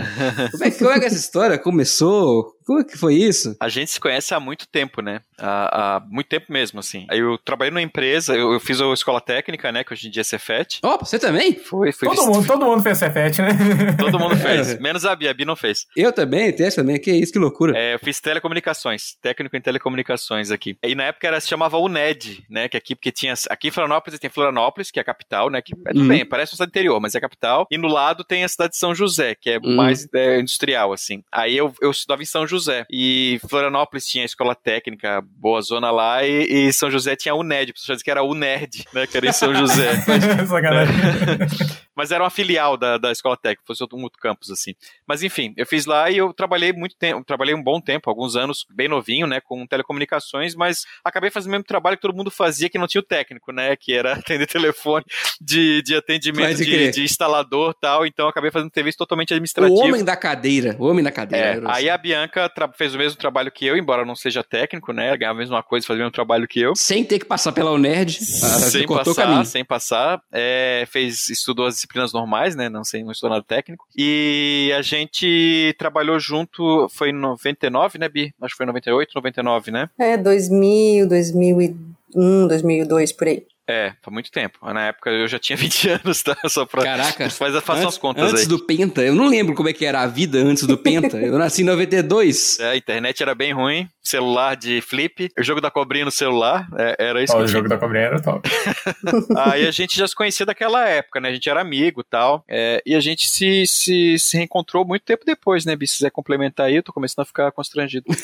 Como é, como é que essa história começou? Como é que foi isso? A gente se conhece há muito tempo, né? Há, há muito tempo mesmo, assim. Aí eu trabalhei numa empresa, eu, eu, fiz a escola técnica, né? Que hoje em dia é Cefet. Opa, você também? Foi, foi. Todo, mundo, todo mundo fez Cefet, né? *laughs* Todo mundo fez. Menos a Bia, a Bia não fez. Eu também, teste também. Que isso, que loucura. É, eu fiz telecomunicações, técnico em telecomunicações aqui. E na época era, se chamava UNED, né? Que aqui, porque tinha. Aqui em Florianópolis tem Florianópolis, que é a capital, né? Que é tudo uhum. bem, parece uma cidade interior, mas é a capital. E no lado tem a cidade de São José, que é uhum. mais é, industrial, assim. Aí eu, eu estudava em São José. E Florianópolis tinha a escola técnica, boa zona lá, e, e São José tinha a UNED, pessoas que era a UNERD, né, que era em São José. *laughs* *laughs* Mas era uma filial da, da escola técnica, fosse outro, um outro campus, assim. Mas enfim, eu fiz lá e eu trabalhei muito tempo, trabalhei um bom tempo, alguns anos, bem novinho, né, com telecomunicações, mas acabei fazendo o mesmo trabalho que todo mundo fazia, que não tinha o técnico, né, que era *laughs* atender telefone de, de atendimento de, de, instalador tal, então acabei fazendo serviço totalmente administrativo. O homem da cadeira, o homem da cadeira. É, aí a Bianca fez o mesmo trabalho que eu, embora não seja técnico, né? Ganhava a mesma coisa, fazia o mesmo trabalho que eu. Sem ter que passar pela UNERD. Sem passar, sem passar. É, fez, estudou as disciplinas normais, né? Não sei, não estudou nada técnico. E a gente trabalhou junto, foi em 99, né, Bi? Acho que foi em 98, 99, né? É, 2000, 2001, 2002, por aí. É, foi muito tempo. Na época eu já tinha *laughs* 20 anos, tá? Só pra. Caraca. Faz, faça as contas antes aí. do Penta, eu não lembro como é que era a vida antes do Penta. Eu nasci em 92. *laughs* É, a internet era bem ruim, celular de flip, o jogo da cobrinha no celular, é, era isso oh, que O jogo da cobrinha era top. *laughs* aí a gente já se conhecia daquela época, né? A gente era amigo e tal. É, e a gente se, se, se reencontrou muito tempo depois, né, Bi? Se quiser complementar aí, eu tô começando a ficar constrangido. *laughs*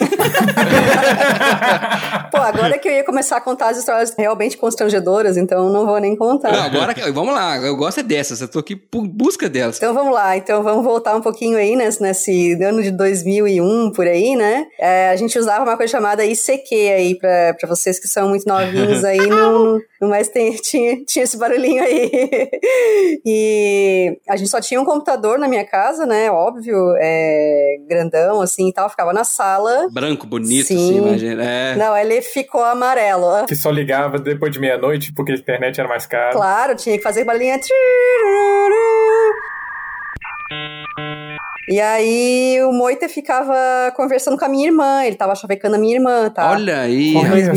Pô, agora que eu ia começar a contar as histórias realmente constrangedoras, então não vou nem contar. Não, agora, vamos lá, eu gosto é dessas, eu tô aqui por busca delas. Então vamos lá, então vamos voltar um pouquinho aí nesse, nesse ano de 2001, por aí, né? É, a gente usava uma coisa chamada ICQ aí, pra, pra vocês que são muito novinhos aí, não, *laughs* não mais tem, *laughs* tinha, tinha esse barulhinho aí. *laughs* e a gente só tinha um computador na minha casa, né? Óbvio, é, grandão assim e tal, ficava na sala. Branco, bonito, Sim. assim, imagina. É. Não, ele ficou amarelo. Que só ligava depois de meia-noite porque a internet era mais cara. Claro, tinha que fazer barulhinho. E aí o Moita ficava conversando com a minha irmã, ele tava chavecando a minha irmã, tá? Olha aí! Olha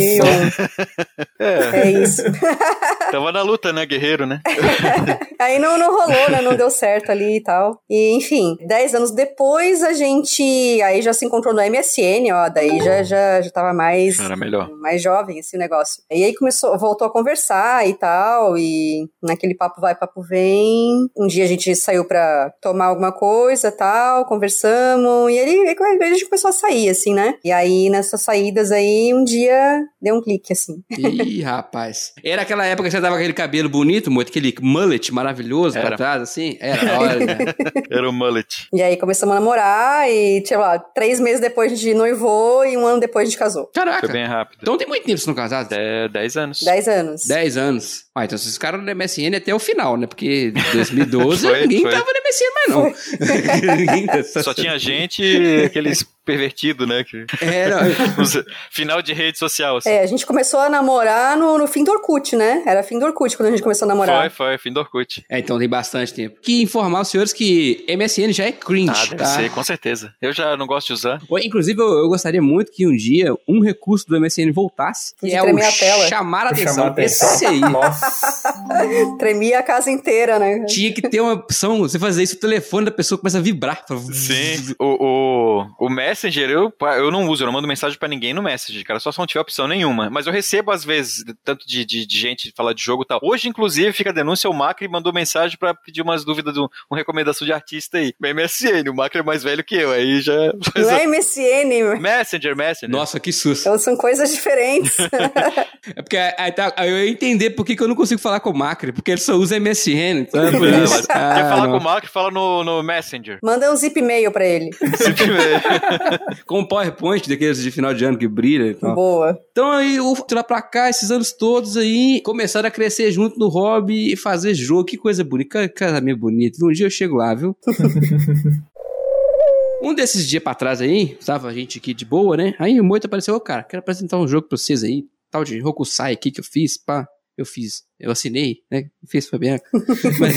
é. é isso. *laughs* tava na luta, né, guerreiro, né? *laughs* aí não, não rolou, né, não deu certo ali e tal. E enfim, dez anos depois a gente aí já se encontrou no MSN, ó, daí já, já, já tava mais... Era melhor. Mais jovem esse negócio. E aí começou, voltou a conversar e tal, e naquele papo vai, papo vem. Um dia a gente saiu pra tomar alguma coisa, tal, tal, conversamos, e ele, a gente começou a sair, assim, né? E aí, nessas saídas aí, um dia deu um clique, assim. *laughs* Ih, rapaz. Era aquela época que você tava com aquele cabelo bonito, muito, aquele mullet maravilhoso Era. pra trás, assim? Era, olha. *laughs* Era o mullet. E aí começamos a namorar e, sei lá, três meses depois a gente noivou e um ano depois a gente casou. Caraca. Foi bem rápido. Então tem muito tempo que vocês não casados? É, dez anos. Dez anos. Dez anos. Ah, então vocês ficaram no MSN até o final, né? Porque em 2012 *laughs* foi, ninguém foi. tava no MSN mais não. *laughs* Só tinha gente, aqueles pervertido, né? Que... É, não. *laughs* Final de rede social. Assim. É, a gente começou a namorar no, no fim do Orkut, né? Era fim do Orkut quando a gente começou a namorar. Foi, foi, fim do Orkut. É, então tem bastante tempo. Que informar os senhores que MSN já é cringe, ah, deve tá? ser, com certeza. Eu já não gosto de usar. Inclusive, eu, eu gostaria muito que um dia um recurso do MSN voltasse, que é o a tela. chamar a atenção. Chamar a atenção. Esse aí. Nossa. *laughs* Tremia a casa inteira, né? Tinha que ter uma opção, você fazer isso, o telefone da pessoa começa a vibrar. Sim, o, o, o Messenger, eu, eu não uso, eu não mando mensagem para ninguém no Messenger, cara, só se não tiver opção nenhuma. Mas eu recebo, às vezes, tanto de, de, de gente falar de jogo e tal. Hoje, inclusive, fica a denúncia, o Macri mandou mensagem para pedir umas dúvidas, do, uma recomendação de artista aí. MSN, o Macri é mais velho que eu, aí já... Não é *laughs* MSN. Messenger, Messenger. Nossa, que susto. Então são coisas diferentes. *laughs* é porque aí, tá, eu ia entender por que, que eu não consigo falar com o Macri, porque ele só usa MSN, então é por isso. Ah, Quer falar não. com o Macri, fala no, no Messenger. Manda um zip mail pra ele. *laughs* zip mail. *laughs* Com um PowerPoint daqueles de final de ano que brilha e tal. Boa. Então aí, o de lá pra cá, esses anos todos aí, começaram a crescer junto no hobby e fazer jogo. Que coisa bonita, casamento bonito. Um dia eu chego lá, viu? *laughs* Um desses dias pra trás aí, tava a gente aqui de boa, né? Aí o Moito apareceu, ô cara, quero apresentar um jogo pra vocês aí, tal de Hokusai aqui que eu fiz, pá. Eu fiz, eu assinei, né? Fez Fabiano. *laughs* mas,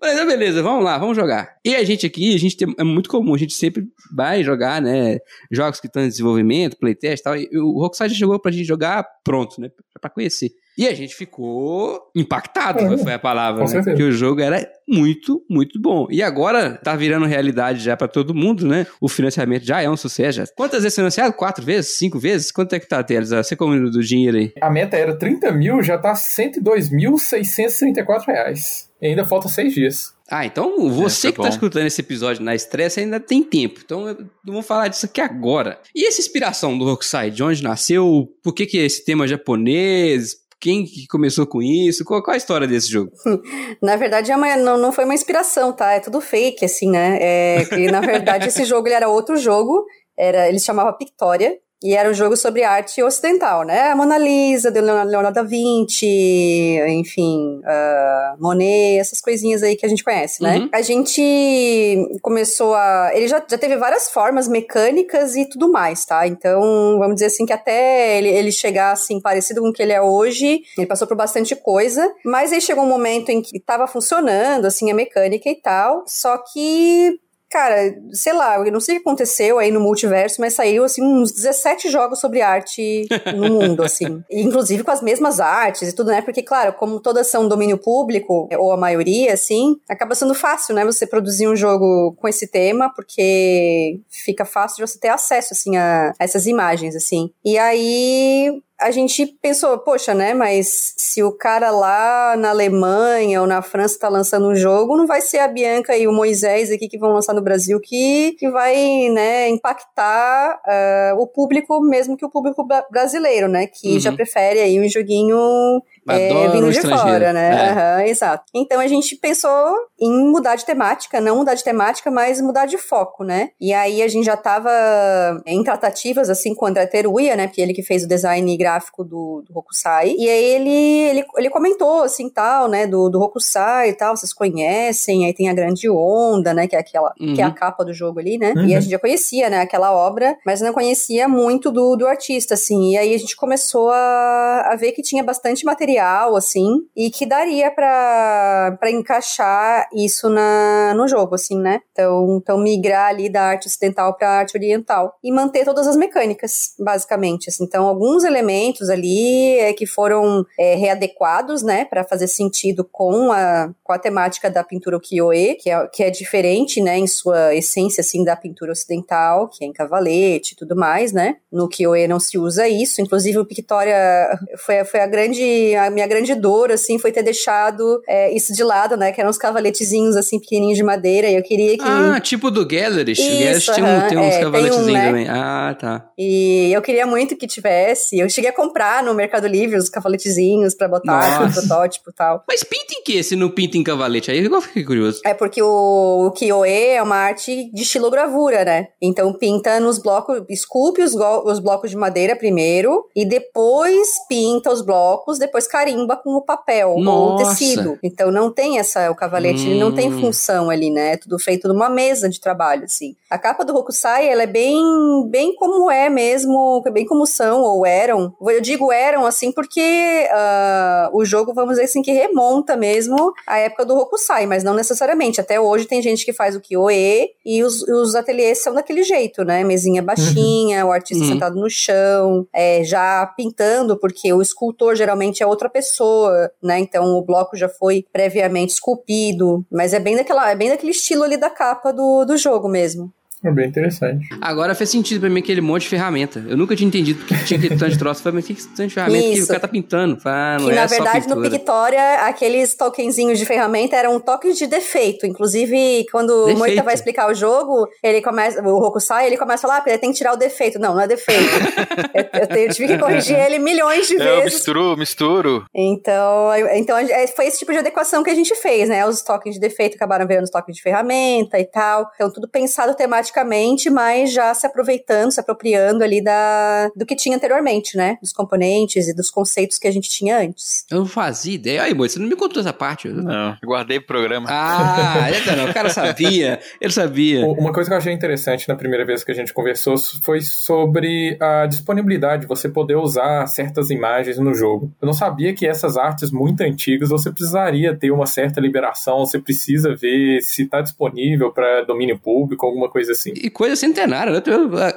mas beleza, vamos lá, vamos jogar. E a gente aqui, a gente tem, é muito comum, a gente sempre vai jogar, né? Jogos que estão em desenvolvimento, playtest e tal. E o Rockstar já chegou pra gente jogar pronto, né? Pra conhecer. E a gente ficou impactado, É, foi a palavra, né? certeza. Que o jogo era muito, muito bom. E agora tá virando realidade já pra todo mundo, né? O financiamento já é um sucesso. Já. Quantas vezes financiado? Quatro vezes? Cinco vezes? Quanto é que tá, Teles? Você como do dinheiro aí? A meta era 30 mil, já tá 102.634 reais. E ainda falta seis dias. Ah, então você É, tá que tá bom. escutando esse episódio na estresse ainda tem tempo. Então eu- vamos falar disso aqui agora. E essa inspiração do Rokusai? De onde nasceu? Por que, que esse tema é japonês? Quem que começou com isso? Qual, qual a história desse jogo? *laughs* Na verdade, é uma- não, não foi uma inspiração, tá? É tudo fake, assim, né? É, que, na verdade, esse *laughs* jogo ele era outro jogo. Era, ele se chamava Pictória. E era um jogo sobre arte ocidental, né? A Mona Lisa, do Leonardo da Vinci, enfim, ah, Monet, essas coisinhas aí que a gente conhece, né? Uhum. A gente começou a. Ele já, já teve várias formas mecânicas e tudo mais, tá? Então, vamos dizer assim, que até ele, ele chegar assim, parecido com o que ele é hoje, ele passou por bastante coisa, mas aí chegou um momento em que tava funcionando, assim, a mecânica e tal, só que. Cara, sei lá, eu não sei o que aconteceu aí no multiverso, mas saiu, assim, uns 17 jogos sobre arte no *laughs* mundo, assim. Inclusive com as mesmas artes e tudo, né? Porque, claro, como todas são domínio público, ou a maioria, assim, acaba sendo fácil, né? Você produzir um jogo com esse tema, porque fica fácil de você ter acesso, assim, a, a essas imagens, assim. E aí, a gente pensou, poxa, né, mas se o cara lá na Alemanha ou na França tá lançando um jogo, não vai ser a Bianca e o Moisés aqui que vão lançar no Brasil que, que vai, né, impactar ah, o público, mesmo que o público bra- brasileiro, né, que Uhum. já prefere aí um joguinho é, vindo de fora, né? É. Aham, exato. Então a gente pensou em mudar de temática, não mudar de temática, mas mudar de foco, né? E aí a gente já tava em tratativas, assim, com o André Teruya, né? Porque ele que fez o design gráfico do, do Hokusai. E aí ele, ele, ele comentou, assim, tal, né? Do, do Hokusai e tal, vocês conhecem, aí tem a Grande Onda, né? Que é aquela, que é a Uhum. capa do jogo ali, né? Uhum. E a gente já conhecia, né? Aquela obra, mas não conhecia muito do, do artista, assim. E aí a gente começou a, a ver que tinha bastante material, assim, e que daria pra encaixar isso na, no jogo, assim, né? Então, então migrar ali da arte ocidental pra arte oriental. E manter todas as mecânicas, basicamente. assim. Então, alguns elementos ali é, que foram é, readequados, né? Pra fazer sentido com a, com a temática da pintura ukiyo-e, que é, que é diferente, né? Em sua essência, assim, da pintura ocidental, que é em cavalete e tudo mais, né? No ukiyo-e não se usa isso. Inclusive, o Pictória foi, foi a grande, a minha grande dor, assim, foi ter deixado é, isso de lado, né? Que eram uns cavaletezinhos, assim, pequenininhos de madeira. E eu queria que... Ah, tipo do Gellerish. o Isso, Gellerish tem, um, aham, tem uns é, tem um, cavaletezinhos né? também. Ah, tá. E eu queria muito que tivesse. Eu cheguei a comprar no Mercado Livre os cavaletezinhos pra botar no protótipo e tal. Mas pinta em que se não pinta em cavalete? Aí eu fiquei curioso. É porque o, o Kyoe é uma arte de estilogravura, né? Então pinta nos blocos, esculpe os, os blocos de madeira primeiro e depois pinta os blocos, depois carimba com o papel ou o Nossa. tecido. Então não tem essa, o cavalete ele não tem Hum. função ali, né? É tudo feito numa mesa de trabalho, assim. A capa do Hokusai, ela é bem, bem como é mesmo, bem como são ou eram. Eu digo eram assim porque ah, o jogo, vamos dizer assim, que remonta mesmo à época do Hokusai, mas não necessariamente. Até hoje tem gente que faz o Kyoe e os, os ateliês são daquele jeito, né? Mesinha baixinha, o artista Uhum. sentado no chão, é, já pintando, porque o escultor geralmente é outra pessoa, né? Então o bloco já foi previamente esculpido, mas é bem daquela, é bem daquele estilo ali da capa do, do jogo mesmo. É bem interessante. Agora fez sentido pra mim aquele monte de ferramenta. Eu nunca tinha entendido porque tinha aquele tanto de troço. Eu Falei, mas que tanto de ferramenta que o Isso. cara tá pintando? Ah, não que é na só verdade no. Pictória, aqueles tokenzinhos de ferramenta eram toques de defeito. Inclusive, quando o Defeito? Moita vai explicar o jogo, ele começa, o Hokusai, ele começa a falar, ah, ele tem que tirar o defeito. Não, não é defeito. *laughs* eu, eu eu tive que corrigir ele milhões de É, eu vezes. misturo, misturo. Então, eu- então é, foi esse tipo de adequação que a gente fez, né? Os tokens de defeito acabaram virando os tokens de ferramenta e tal. Então, tudo pensado tematicamente, mas já se aproveitando, se apropriando ali da, do que tinha anteriormente, né? Dos componentes e dos conceitos que a gente tinha antes. Eu não fazia ideia. Aí, moço, você não me contou essa parte. Não, guardei o programa. Ah, não, o cara sabia, ele sabia. Uma coisa que eu achei interessante na primeira vez que a gente conversou foi sobre a disponibilidade de você poder usar certas imagens no jogo. Eu não sabia que essas artes muito antigas você precisaria ter uma certa liberação, você precisa ver se está disponível para domínio público, alguma coisa assim. E coisa centenária, né?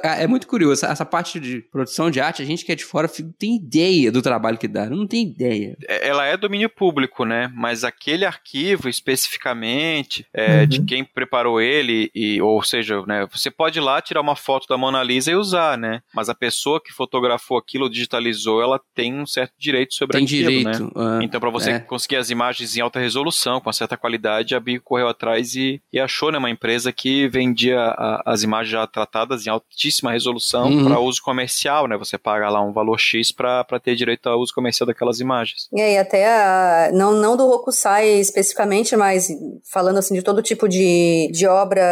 É muito curioso. Essa parte de produção de arte, a gente que é de fora não tem ideia do trabalho que dá. Não tem ideia. É, ela é domínio público, né? Mas aquele arquivo especificamente é, uhum. de quem preparou ele, e, ou seja, né, você pode ir lá tirar uma foto da Mona Lisa e usar, né? Mas a pessoa que fotografou aquilo, digitalizou, ela tem um certo direito sobre tem aquilo, direito, né? Uh, então, para você é. conseguir as imagens em alta resolução, com uma certa qualidade, a Bi correu atrás e, e achou né, uma empresa que vendia a, as imagens já tratadas em altíssima resolução uhum. para uso comercial, né? Você paga lá um valor X para ter direito ao uso comercial daquelas imagens. E aí, até a, não, não do Hokusai especificamente, mas falando assim de todo tipo de, de obra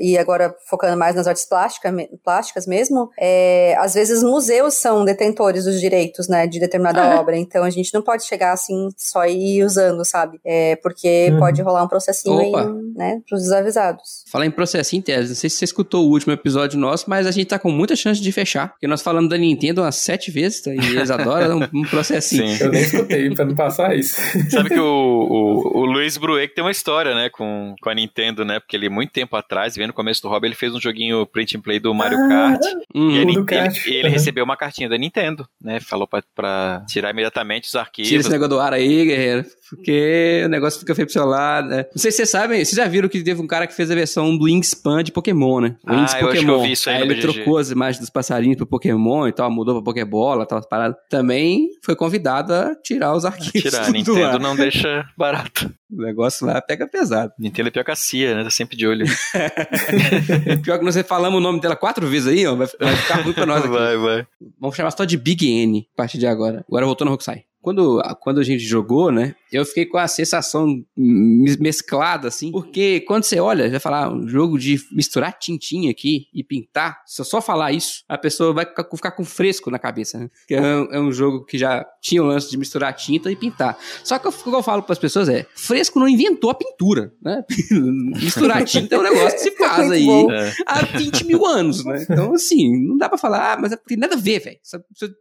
e agora focando mais nas artes plástica, plásticas mesmo, é, às vezes museus são detentores dos direitos, né, de determinada ah, obra. Então a gente não pode chegar assim só ir usando, sabe? É, porque uhum. pode rolar um processinho Opa. aí, né, pros desavisados. Falar em processinho, Tese, não sei se você escutou o último episódio nosso, mas a gente tá com muita chance de fechar, porque nós falamos da Nintendo umas sete vezes, tá? e eles adoram um, um processinho. Sim. Eu nem escutei pra não passar isso. Sabe que o, o, o Luiz Brueck tem uma história, né, com, com a Nintendo, né, porque ele muito tempo atrás, vendo no começo do hobby, ele fez um joguinho print and play do Mario ah, Kart, uhum. e ele, ele, ele uhum. recebeu uma cartinha da Nintendo, né, falou pra, pra tirar imediatamente os arquivos. Tira esse negócio do ar aí, guerreiro, porque o negócio fica feio pro seu lado, né. Não sei se vocês sabem, vocês já viram que teve um cara que fez a versão do Wingspan de Pokémon, né? Ah, Wings eu Pokémon. Acho que eu vi isso aí, aí ele trocou as imagens dos passarinhos pro Pokémon e tal, mudou pra Pokébola, tal, paradas. Também foi convidado a tirar os arquivos. Tirar, *laughs* Nintendo não deixa barato. O negócio lá pega pesado. Nintendo é pior que a CIA, né? Tá sempre de olho. *laughs* pior que nós falamos o nome dela quatro vezes aí, ó. Vai, vai ficar ruim pra nós aqui. Vai, vai. Vamos chamar só de Big N a partir de agora. Agora voltou no Rokusai. Quando, quando a gente jogou, né? Eu fiquei com a sensação mesclada, assim, porque quando você olha, vai falar um jogo de misturar tintinha aqui e pintar, se eu só falar isso, a pessoa vai ficar com fresco na cabeça, né? É um, é um jogo que já tinha o lance de misturar tinta e pintar. Só que o que eu falo para as pessoas é: fresco não inventou a pintura, né? *laughs* misturar tinta é um negócio que se faz aí é. há 20 mil anos, né? Então, assim, não dá para falar, ah, mas tem nada a ver, velho.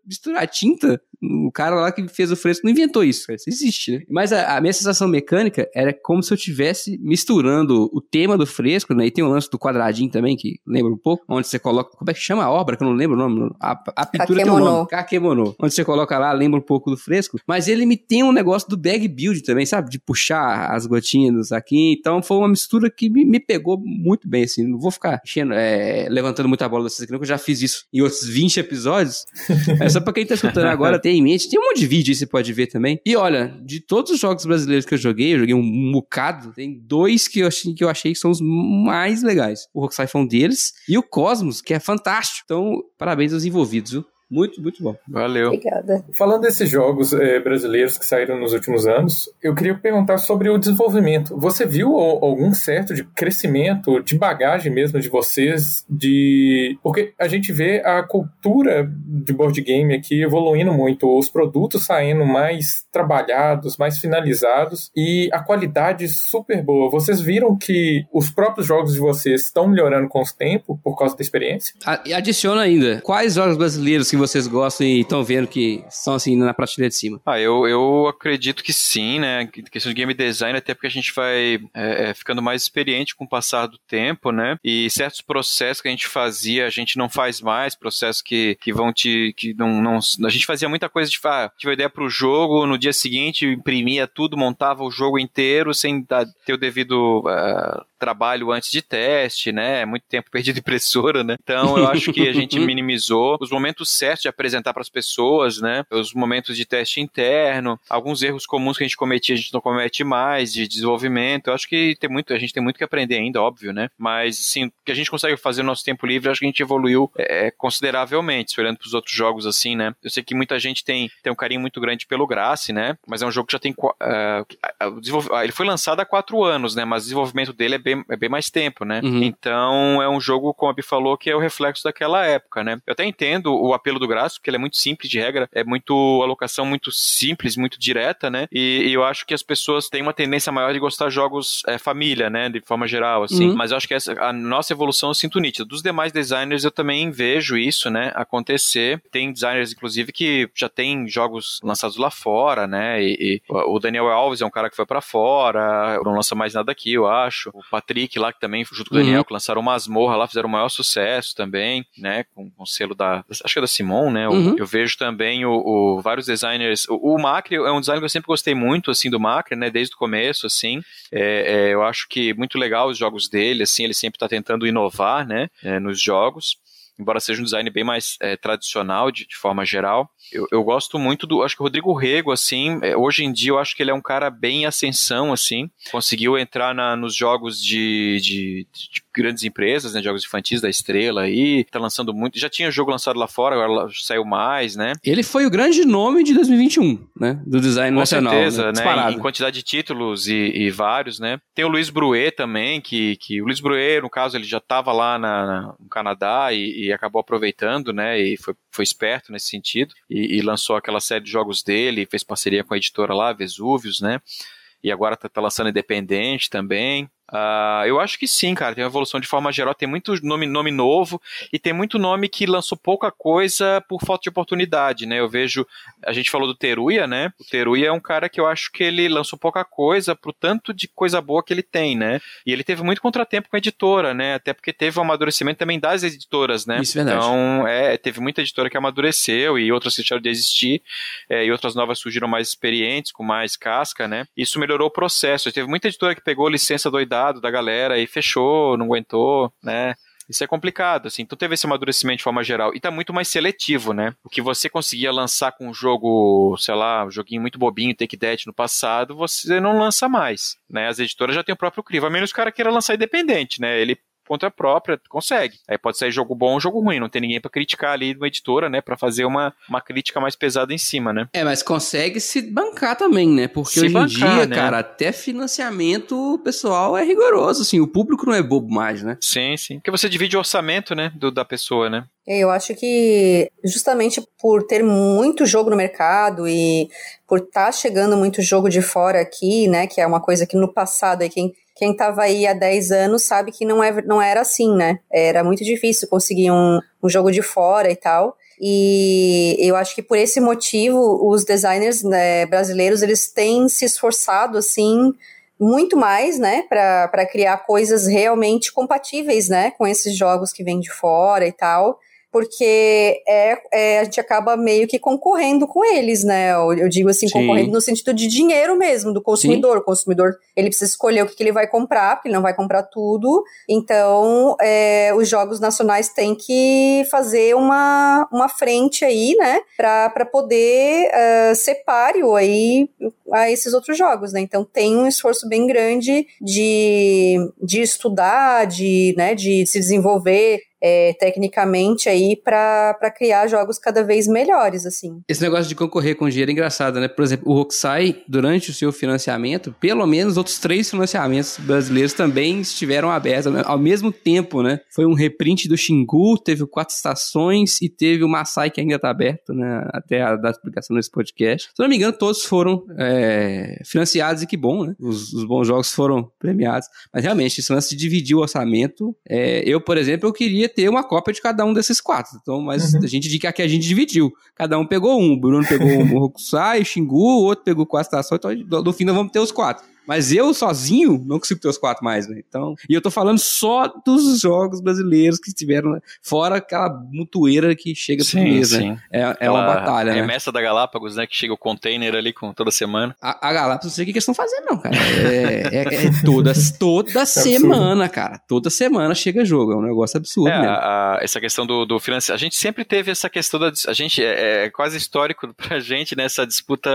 Misturar tinta, o cara lá que fez o fresco não inventou isso, Isso existe, né? Mas a, a, minha sensação mecânica era como se eu estivesse misturando o tema do fresco, né? E tem o lance do quadradinho também, que lembra um pouco, onde você coloca. Como é que chama a obra? Que eu não lembro o nome. A, a pintura Kakemono. tem o nome. Kakemono. Onde você coloca lá, lembra um pouco do fresco. Mas ele me tem um negócio do bag build também, sabe? De puxar as gotinhas aqui. Então foi uma mistura que me, me pegou muito bem, assim. Não vou ficar enchendo, é, levantando muita bola dessas aqui, não, que eu já fiz isso em outros 20 episódios. *laughs* é só pra quem tá escutando agora ter em mente. Tem um monte de vídeo aí você pode ver também. E olha, de todos os jogos brasileiros que eu joguei, eu joguei um, um bocado, tem dois que eu, achei, que eu achei que são os mais legais. O Rockstar foi um deles, e o Cosmos, que é fantástico. Então, parabéns aos envolvidos, viu? Muito, muito bom. Valeu. Obrigada. Falando desses jogos é, brasileiros que saíram nos últimos anos, eu queria perguntar sobre o desenvolvimento. Você viu algum certo de crescimento, de bagagem mesmo de vocês, de porque a gente vê a cultura de board game aqui evoluindo muito, os produtos saindo mais trabalhados, mais finalizados e a qualidade super boa. Vocês viram que os próprios jogos de vocês estão melhorando com o tempo por causa da experiência? Adiciona ainda. Quais jogos brasileiros que vocês gostam e estão vendo que são assim na prateleira de cima? Ah, eu, eu acredito que sim, né? Questão de game design, até porque a gente vai é, é, ficando mais experiente com o passar do tempo, né? E certos processos que a gente fazia, a gente não faz mais, processos que, que vão te. que não, não. A gente fazia muita coisa de ah, tive a ideia para o jogo, no dia seguinte imprimia tudo, montava o jogo inteiro sem dar, ter o devido. Uh, trabalho antes de teste, né? Muito tempo perdido em impressora, né? Então eu acho que a gente *laughs* minimizou os momentos certos de apresentar para as pessoas, né? Os momentos de teste interno, alguns erros comuns que a gente cometia, a gente não comete mais, de desenvolvimento. Eu acho que tem muito, a gente tem muito que aprender ainda, óbvio, né? Mas, sim, o que a gente consegue fazer no nosso tempo livre, acho que a gente evoluiu é, consideravelmente, olhando para os outros jogos assim, né? Eu sei que muita gente tem, tem um carinho muito grande pelo Grace, né? Mas é um jogo que já tem. Uh, ele foi lançado há quatro anos, né? Mas o desenvolvimento dele é bem, é bem mais tempo, né? Uhum. Então é um jogo, como a Bi falou, que é o reflexo daquela época, né? Eu até entendo o apelo do gráfico, porque ele é muito simples de regra, é muito alocação muito simples, muito direta, né? E, e eu acho que as pessoas têm uma tendência maior de gostar de jogos é, família, né? De forma geral, assim. Uhum. Mas eu acho que essa, a nossa evolução eu sinto nítida. Dos demais designers eu também vejo isso, né? Acontecer. Tem designers, inclusive, que já tem jogos lançados lá fora, né? E, e o Daniel Alves é um cara que foi para fora, não lança mais nada aqui, eu acho. O Patrick lá, que também, junto com o Daniel, uhum. que lançaram Masmorra lá, fizeram o maior sucesso também, né? Com, com o selo da. Acho que é da Simon, né? Uhum. Eu vejo também o, o vários designers. O, o, Macri é um design que eu sempre gostei muito, assim, do Macri, né? Desde o começo, assim. É, é, eu acho que muito legal os jogos dele, assim, ele sempre está tentando inovar, né? É, nos jogos embora seja um design bem mais é, tradicional de, de, forma geral. Eu, eu, gosto muito do, acho que o Rodrigo Rego, assim, é, hoje em dia eu acho que ele é um cara bem em ascensão, assim, conseguiu entrar na, nos jogos de, de, de grandes empresas, né, jogos infantis da Estrela aí, tá lançando muito, já tinha jogo lançado lá fora, agora saiu mais, né? Ele foi o grande nome de 2021, né, do design Com nacional. Com certeza, né, em, quantidade de títulos e, e, vários, né. Tem o Luiz Bruet também, que, que o Luiz Bruet, no caso, ele já tava lá na, na no Canadá e, e, acabou aproveitando, né, e foi, foi esperto nesse sentido, e, e lançou aquela série de jogos dele, fez parceria com a editora lá, Vesúvios, né, e agora tá, tá lançando independente também. Uh, eu acho que sim, cara. Tem uma evolução de forma geral, tem muito nome, nome novo e tem muito nome que lançou pouca coisa por falta de oportunidade, né? Eu vejo, a gente falou do Teruya, né? O Teruya é um cara que eu acho que ele lançou pouca coisa pro tanto de coisa boa que ele tem, né? E ele teve muito contratempo com a editora, né? Até porque teve um amadurecimento também das editoras, né? Isso é verdade. Então, é, teve muita editora que amadureceu e outras deixaram de existir é, e outras novas surgiram mais experientes, com mais casca, né? Isso melhorou o processo. Teve muita editora que pegou licença doidada da galera e fechou, não aguentou, né? Isso é complicado, assim. Então teve esse amadurecimento de forma geral. E tá muito mais seletivo, né? O que você conseguia lançar com um jogo, sei lá, um joguinho muito bobinho, Take That no passado, você não lança mais, né? As editoras já têm o próprio crivo, a menos que o cara queira lançar independente, né? Ele conta própria, consegue. Aí pode sair jogo bom ou jogo ruim, não tem ninguém para criticar ali uma editora, né, para fazer uma, uma crítica mais pesada em cima, né? É, mas consegue se bancar também, né? Porque se hoje bancar, em dia, né? cara, até financiamento pessoal é rigoroso, assim, o público não é bobo mais, né? Sim, sim. Porque você divide o orçamento, né, do, da pessoa, né? É, eu acho que justamente por ter muito jogo no mercado e por estar tá chegando muito jogo de fora aqui, né, que é uma coisa que no passado aí quem quem estava aí há 10 anos sabe que não, é, não era assim, né? Era muito difícil conseguir um, um jogo de fora e tal. E eu acho que por esse motivo os designers né, brasileiros eles têm se esforçado assim muito mais, né, para criar coisas realmente compatíveis, né, com esses jogos que vêm de fora e tal porque é, é, a gente acaba meio que concorrendo com eles, né? Eu, eu digo assim, Sim. concorrendo no sentido de dinheiro mesmo, do consumidor. Sim. O consumidor, ele precisa escolher o que, que, ele vai comprar, porque ele não vai comprar tudo. Então, é, os jogos nacionais têm que fazer uma, uma frente aí, né? Para poder uh, ser páreo aí a esses outros jogos, né? Então, tem um esforço bem grande de, de estudar, de, né, de se desenvolver é, tecnicamente aí para criar jogos cada vez melhores, assim. Esse negócio de concorrer com dinheiro é engraçado, né? Por exemplo, o Roxai, durante o seu financiamento, pelo menos outros três financiamentos brasileiros também estiveram abertos né? ao mesmo tempo, né? Foi um reprint do Xingu, teve quatro estações e teve o Massai que ainda está aberto, né? Até a da explicação desse podcast. Se não me engano, todos foram é, financiados e que bom, né? Os, os, bons jogos foram premiados. Mas realmente, esse lance de dividir o orçamento, é, eu, por exemplo, eu queria ter uma cópia de cada um desses quatro. Então, mas uhum. a gente diz que aqui a gente dividiu. Cada um pegou um. O Bruno pegou o Hokusai, o Xingu, o outro pegou estações. Então, no fim, nós vamos ter os quatro. Mas eu sozinho não consigo ter os quatro mais, né? Então, e eu tô falando só dos jogos brasileiros que tiveram, né? fora aquela mutueira que chega sim, por mês, né? É, é uma batalha, né? remessa da Galápagos, né? Que chega o container ali com toda semana. A, a Galápagos, não sei o que eles estão fazendo, não, cara. É, é, é toda, toda *laughs* é semana, cara. Toda semana chega jogo. É um negócio absurdo é, mesmo. A, essa questão do, do financiamento. A gente sempre teve essa questão da. A gente é, é quase histórico *laughs* pra gente, né? Essa disputa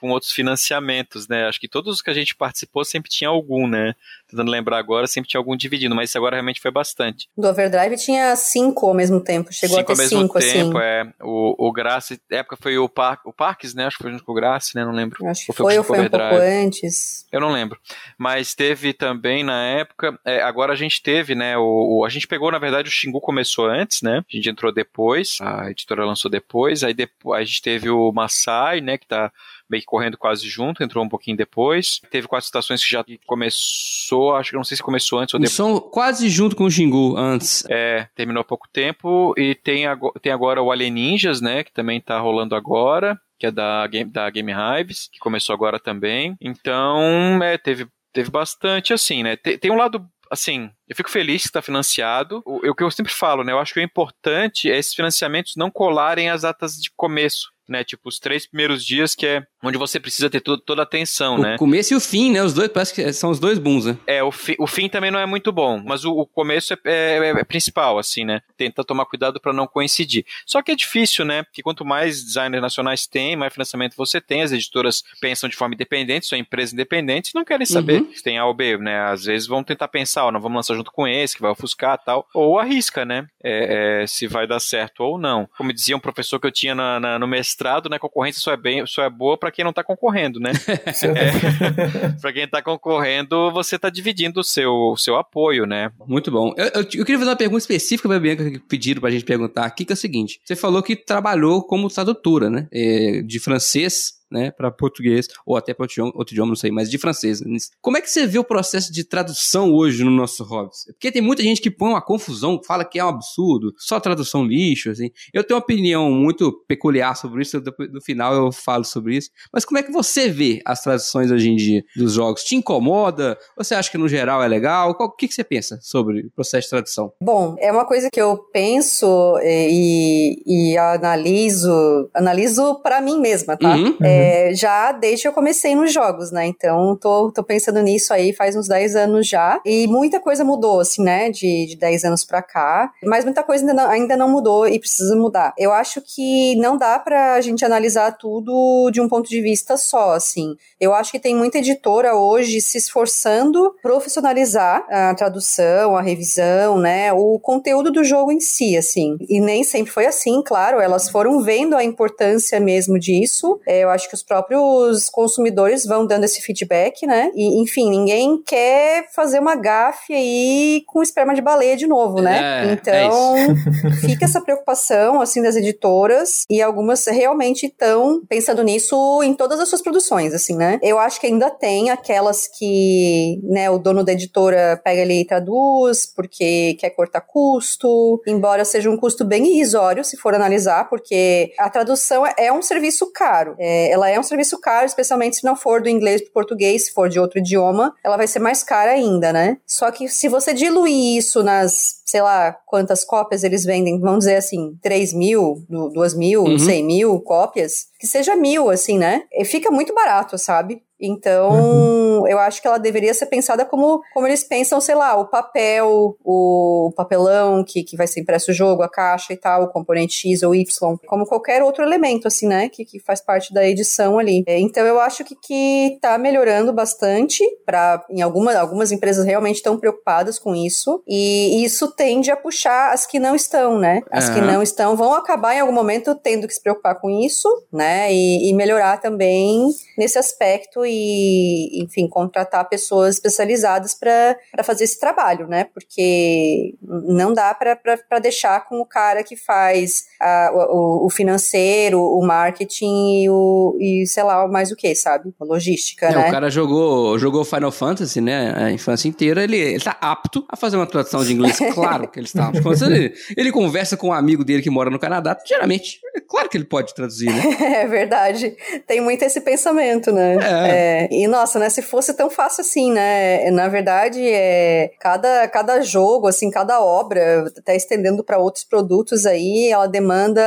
com outros financiamentos, né? Acho que todos que a gente participa participou, sempre tinha algum, né? Tentando lembrar agora, sempre tinha algum dividindo, mas isso agora realmente foi bastante. Do Overdrive tinha cinco ao mesmo tempo, chegou cinco a ter cinco, assim. tempo, é. O, o Graça, época foi o, Par, o Parques, né? Acho que foi junto com o Graça, né? Não lembro. Acho que ou foi, ou foi um pouco antes. Eu não lembro. Mas teve também na época, é, agora a gente teve, né? O, o, a gente pegou, na verdade, o Xingu começou antes, né? A gente entrou depois, a editora lançou depois, aí depois a gente teve o Masai, né? Que tá meio que correndo quase junto, entrou um pouquinho depois. Teve quatro estações que já começou, acho que não sei se começou antes ou depois. São quase junto com o Xingu antes. É, terminou há pouco tempo. E tem, agora, tem agora o Alien Ninjas, né? Que também tá rolando agora. Que é da Game, da Game Hives, que começou agora também. Então, é, teve, teve bastante, assim, né? Tem, tem um lado assim, eu fico feliz que está financiado. O, o, que eu sempre falo, né? Eu acho que o importante é esses financiamentos não colarem as datas de começo né? Tipo, os três primeiros dias que é onde você precisa ter toda a atenção, o né? O começo e o fim, né? Os dois, parece que são os dois bons, né? É, o, fi, o fim também não é muito bom, mas o, o começo é, é, é, é, principal, assim, né? Tenta tomar cuidado para não coincidir. Só que é difícil, né? Porque quanto mais designers nacionais tem, mais financiamento você tem, as editoras pensam de forma independente, são empresas independentes, não querem saber uhum. se tem A ou B, né? Às vezes vão tentar pensar, ó, não vamos lançar junto com esse, que vai ofuscar tal, ou arrisca, né? É, é, se vai dar certo ou não. Como dizia um professor que eu tinha na, na, no mestrado, né? Concorrência só é, bem, só é boa para quem não está concorrendo, né? *laughs* é, *laughs* para quem está concorrendo, você está dividindo o seu, seu apoio, né? Muito bom. Eu, eu, eu queria fazer uma pergunta específica para a Bianca que pediram para a gente perguntar aqui, que é o seguinte: você falou que trabalhou como tradutora, né? É, de francês né, para português, ou até para outro, outro idioma, não sei, mas de francês. Como é que você vê o processo de tradução hoje no nosso Hobbes? Porque tem muita gente que põe uma confusão, fala que é um absurdo, só tradução lixo, assim. Eu tenho uma opinião muito peculiar sobre isso, no final eu falo sobre isso. Mas como é que você vê as traduções hoje em dia dos jogos? Te incomoda? Você acha que no geral é legal? O que, que você pensa sobre o processo de tradução? Bom, é uma coisa que eu penso eh, e, e analiso, analiso para mim mesma, tá? Uhum. É, é, já desde que eu comecei nos jogos, né? Então, tô, tô pensando nisso aí faz uns 10 anos já. E muita coisa mudou, assim, né? De, de 10 anos pra cá. Mas muita coisa ainda não, ainda não mudou e precisa mudar. Eu acho que não dá pra gente analisar tudo de um ponto de vista só, assim. Eu acho que tem muita editora hoje se esforçando profissionalizar a tradução, a revisão, né? O conteúdo do jogo em si, assim. E nem sempre foi assim, claro. Elas foram vendo a importância mesmo disso. É, eu acho que os próprios consumidores vão dando esse feedback, né? E, enfim, ninguém quer fazer uma gafe aí com esperma de baleia de novo, né? É, é então, é *laughs* fica essa preocupação, assim, das editoras e algumas realmente estão pensando nisso em todas as suas produções, assim, né? Eu acho que ainda tem aquelas que, né, o dono da editora pega ali e traduz porque quer cortar custo, embora seja um custo bem irrisório se for analisar, porque a tradução é um serviço caro. É, ela é um serviço caro, especialmente se não for do inglês para português, se for de outro idioma, ela vai ser mais cara ainda, né? Só que se você diluir isso nas, sei lá, quantas cópias eles vendem, vamos dizer assim, 3 mil, 2 mil, uhum. 100 mil cópias, que seja mil, assim, né? E fica muito barato, sabe? Então, uhum. eu acho que ela deveria ser pensada como, como eles pensam, sei lá, o papel, o papelão que, que vai ser impresso o jogo, a caixa e tal, o componente X ou Y, como qualquer outro elemento, assim, né, que, que faz parte da edição ali. É, então, eu acho que, que tá melhorando bastante, para em alguma, algumas empresas realmente estão preocupadas com isso, e isso tende a puxar as que não estão, né? As que não estão vão acabar em algum momento tendo que se preocupar com isso, né, e, e melhorar também nesse aspecto e, enfim, contratar pessoas especializadas para fazer esse trabalho, né? Porque não dá para deixar com o cara que faz a, o, o, financeiro, o marketing e, o, e sei lá, mais o que, sabe? A logística, é, né? O cara jogou, jogou Final Fantasy, né? A infância inteira, ele, ele tá apto a fazer uma tradução de inglês. *laughs* Claro que ele está apto. Ele, ele conversa com um amigo dele que mora no Canadá, geralmente, é claro que ele pode traduzir, né? *laughs* É verdade. Tem muito esse pensamento, né? É. É, e nossa, né? Se fosse tão fácil assim, né? Na verdade, é cada, cada jogo, assim, cada obra, até estendendo para outros produtos aí, ela demanda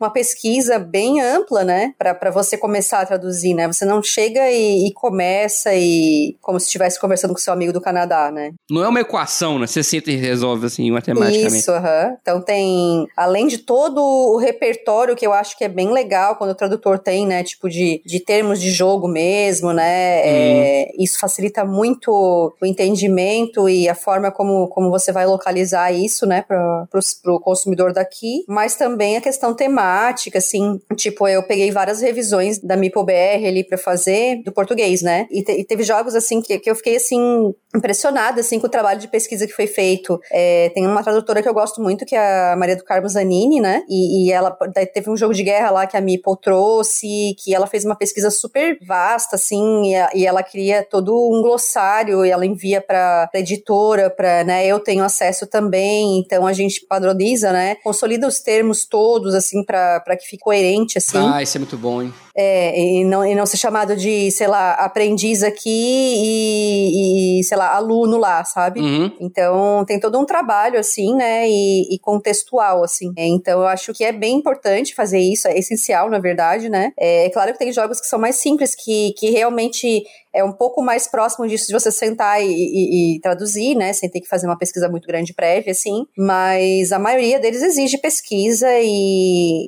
uma pesquisa bem ampla, né? Para você começar a traduzir, né? Você não chega e, e começa e como se estivesse conversando com seu amigo do Canadá, né? Não é uma equação, né? Você senta e resolve assim matematicamente. Isso, aham. Uh -huh. Então tem, além de todo o repertório que eu acho que é bem legal quando o tradutor tem, né, tipo de, de termos de jogo mesmo, né? Uhum. É, isso facilita muito o entendimento e a forma como, como você vai localizar isso, né, para o consumidor daqui. Mas também a questão temática, assim, tipo, eu peguei várias revisões da MipoBR ali para fazer do português, né? E, te, e, teve jogos, assim, que, que eu fiquei, assim, impressionada, assim, com o trabalho de pesquisa que foi feito. É, tem uma tradutora que eu gosto muito, que é a Maria do Carmo Zanini, né? E, e ela teve um jogo de guerra lá que a Meeple trouxe, que ela fez uma pesquisa super vasta, assim, e, ela cria todo um glossário e ela envia para editora, para, né? Eu tenho acesso também, então a gente padroniza, né? Consolida os termos todos, assim, para que fique coerente, assim. Ah, isso é muito bom, hein? É, e não, e não ser chamado de, sei lá, aprendiz aqui e, e sei lá, aluno lá, sabe? Uhum. Então, tem todo um trabalho, assim, né, e, e contextual, assim. É, então, eu acho que é bem importante fazer isso, é essencial, na verdade, né? É, é claro que tem jogos que são mais simples, que, que realmente é um pouco mais próximo disso de você sentar e, e, e, traduzir, né? Sem ter que fazer uma pesquisa muito grande prévia, assim. Mas a maioria deles exige pesquisa e,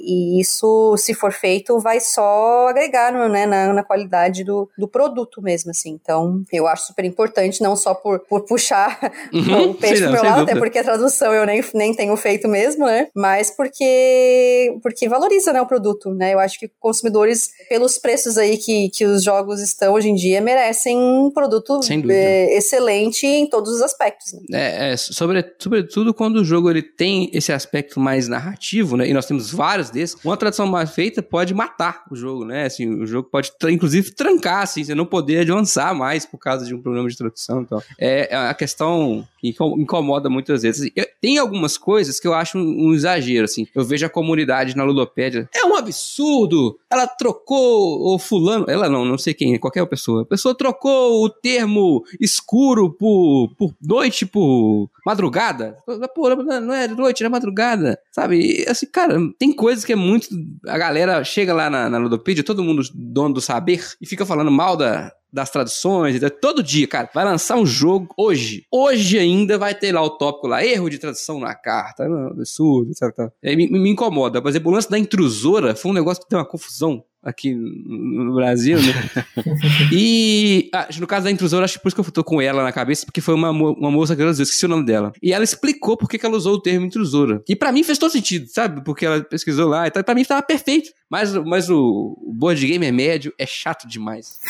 e isso, se for feito, vai só agregar né, na, na, qualidade do, do produto mesmo, assim. Então, eu acho super importante, não só por, por puxar *laughs* uhum, o peixe pro meu lado, até porque a tradução eu nem, nem tenho feito mesmo, né? Mas porque, porque valoriza né, o produto, né? Eu acho que consumidores, pelos preços aí que, que os jogos estão hoje em dia, merecem um produto é, excelente em todos os aspectos. Né? É, é, sobre, sobretudo quando o jogo ele tem esse aspecto mais narrativo, né? E nós temos vários desses. Uma tradução mal feita pode matar o jogo, né? Assim, o jogo pode, inclusive, trancar, assim, você não poder avançar mais por causa de um problema de tradução. Então, é, é a questão que incomoda muitas vezes. Eu, tem algumas coisas que eu acho um, um, exagero, assim. Eu vejo a comunidade na Ludopédia. É um absurdo! Ela trocou o fulano. Ela não, não sei quem, qualquer pessoa. A pessoa trocou o termo escuro por, por noite, por madrugada. Pô, não é noite, é madrugada. Sabe? E, assim, cara, tem coisas que é muito. A galera chega lá na, na Ludopedia, todo mundo dono do saber, e fica falando mal da, das traduções, todo dia, cara, vai lançar um jogo hoje. Hoje ainda vai ter lá o tópico lá, erro de tradução na carta, absurdo, etc. Me, me incomoda. Por exemplo, o lance da intrusora foi um negócio que tem uma confusão aqui no Brasil, né? *laughs* e ah, no caso da intrusora, acho que por isso que eu tô com ela na cabeça, porque foi uma, uma moça que eu esqueci o nome dela. E ela explicou por que ela usou o termo intrusora. E para mim fez todo sentido, sabe? Porque ela pesquisou lá e tal. Pra mim tava perfeito. Mas, mas o, o board game é médio, é chato demais.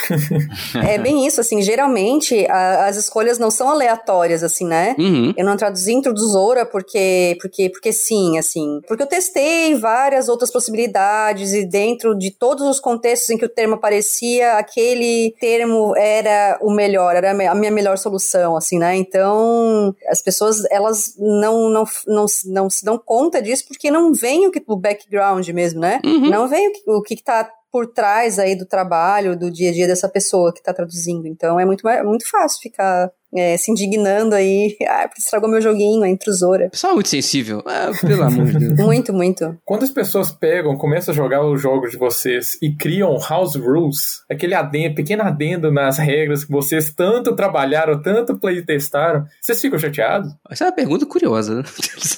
é bem isso, assim, geralmente a, as escolhas não são aleatórias, assim, né? Uhum. Eu não traduzi introduzora porque, porque, porque sim, assim. Porque eu testei várias outras possibilidades e dentro de todos os contextos em que o termo aparecia, aquele termo era o melhor, era a minha melhor solução, assim, né? Então, as pessoas, elas não, não, não, não se dão conta disso porque não vem o, que, o background mesmo, né? Uhum. Não vem o que, está por trás aí do trabalho, do dia a dia dessa pessoa que está traduzindo. Então é muito, muito fácil ficar é, se indignando aí. *laughs* Ah, estragou meu joguinho, a intrusora. Pessoal muito sensível. Ah, pelo amor de Deus. *laughs* Muito, muito. Quando as pessoas pegam, começam a jogar os jogos de vocês e criam house rules, aquele adendo, pequeno adendo nas regras que vocês tanto trabalharam, tanto playtestaram, vocês ficam chateados? Essa é uma pergunta curiosa, né?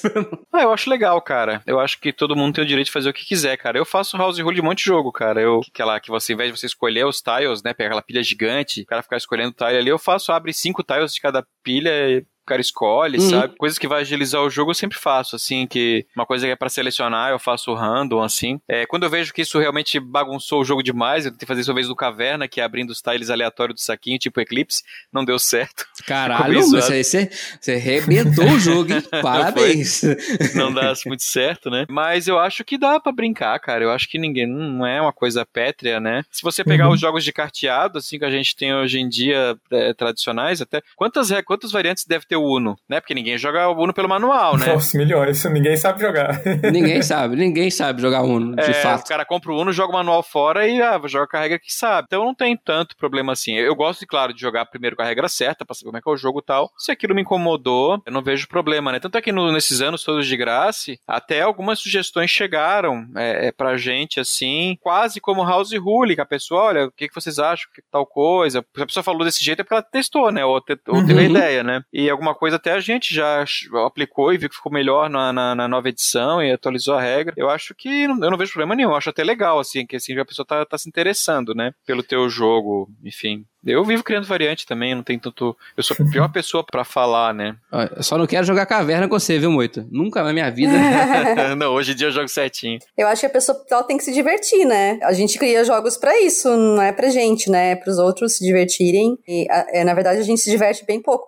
*laughs* ah, eu acho legal, cara. Eu acho que todo mundo tem o direito de fazer o que quiser, cara. Eu faço house rule de um monte de jogo, cara. Eu, aquela que você, ao invés de você escolher os tiles, né, pegar aquela pilha gigante, o cara ficar escolhendo tile ali, eu faço, abre cinco tiles de cada pilha cara escolhe, uhum. sabe? Coisas que vai agilizar o jogo eu sempre faço, assim, que uma coisa que é para selecionar eu faço random, assim. É, quando eu vejo que isso realmente bagunçou o jogo demais, eu tentei fazer isso uma vez do Caverna, que é abrindo os tiles aleatórios do saquinho, tipo Eclipse, não deu certo. *laughs* Caralho, você, você, você arrebentou o jogo, hein? *laughs* Parabéns. Não, não dá muito certo, né? Mas eu acho que dá para brincar, cara. Eu acho que ninguém, não é uma coisa pétrea, né? Se você pegar uhum. os jogos de carteado, assim, que a gente tem hoje em dia, é, tradicionais, até, quantas, quantas variantes deve ter o Uno, né? Porque ninguém joga o Uno pelo manual, né? Nossa, milhões, ninguém sabe jogar. *laughs* ninguém sabe, ninguém sabe jogar Uno, de é, fato. O cara compra o Uno, joga o manual fora e ah, joga com a regra que sabe. Então não tem tanto problema assim. Eu gosto, claro, de jogar primeiro com a regra certa, pra saber como é que é o jogo e tal. Se aquilo me incomodou, eu não vejo problema, né? Tanto é que no, nesses anos todos de graça, até algumas sugestões chegaram é, é, pra gente, assim, quase como House Rule, que a pessoa, olha, o que, que vocês acham, que tal coisa. Se a pessoa falou desse jeito é porque ela testou, né? Ou, te, ou teve a uhum. ideia, né? E alguma alguma coisa, até a gente já aplicou e viu que ficou melhor na, na, na nova edição e atualizou a regra. Eu acho que eu não vejo problema nenhum, eu acho até legal, assim, que assim, a pessoa tá, tá se interessando, né, pelo teu jogo, enfim. Eu vivo criando variante também, não tem tanto. Eu sou a pior *laughs* pessoa para falar, né? Eu só não quero jogar caverna com você, viu, Moito? Nunca na minha vida. *laughs* *laughs* não, hoje em dia eu jogo certinho. Eu acho que a pessoa ela tem que se divertir, né? A gente cria jogos para isso, não é pra gente, né? É pros outros se divertirem. E, é, na verdade, a gente se diverte bem pouco.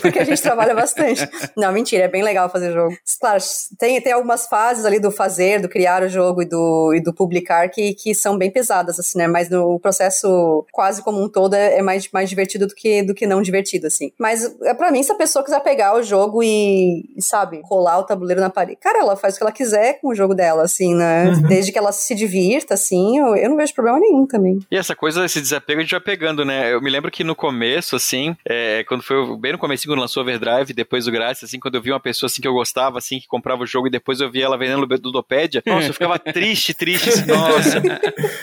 *laughs* Porque a gente trabalha bastante. Não, mentira, é bem legal fazer jogo. Claro, tem, tem algumas fases ali do fazer, do criar o jogo e do, e do publicar que, que são bem pesadas, assim, né? Mas no processo quase como um todo é, é mais, mais divertido do que, do que não divertido, assim. Mas é para mim, se a pessoa quiser pegar o jogo e, sabe, rolar o tabuleiro na parede, cara, ela faz o que ela quiser com o jogo dela, assim, né? Uhum. Desde que ela se divirta, assim, eu, eu não vejo problema nenhum também. E essa coisa, esse desapego a gente vai pegando, né? Eu me lembro que no começo, assim, é, quando foi bem no começo, quando lançou Overdrive, depois o Grátis, assim, quando eu vi uma pessoa, assim, que eu gostava, assim, que comprava o jogo e depois eu via ela vendendo Ludopédia, nossa, eu ficava triste, triste, assim, nossa,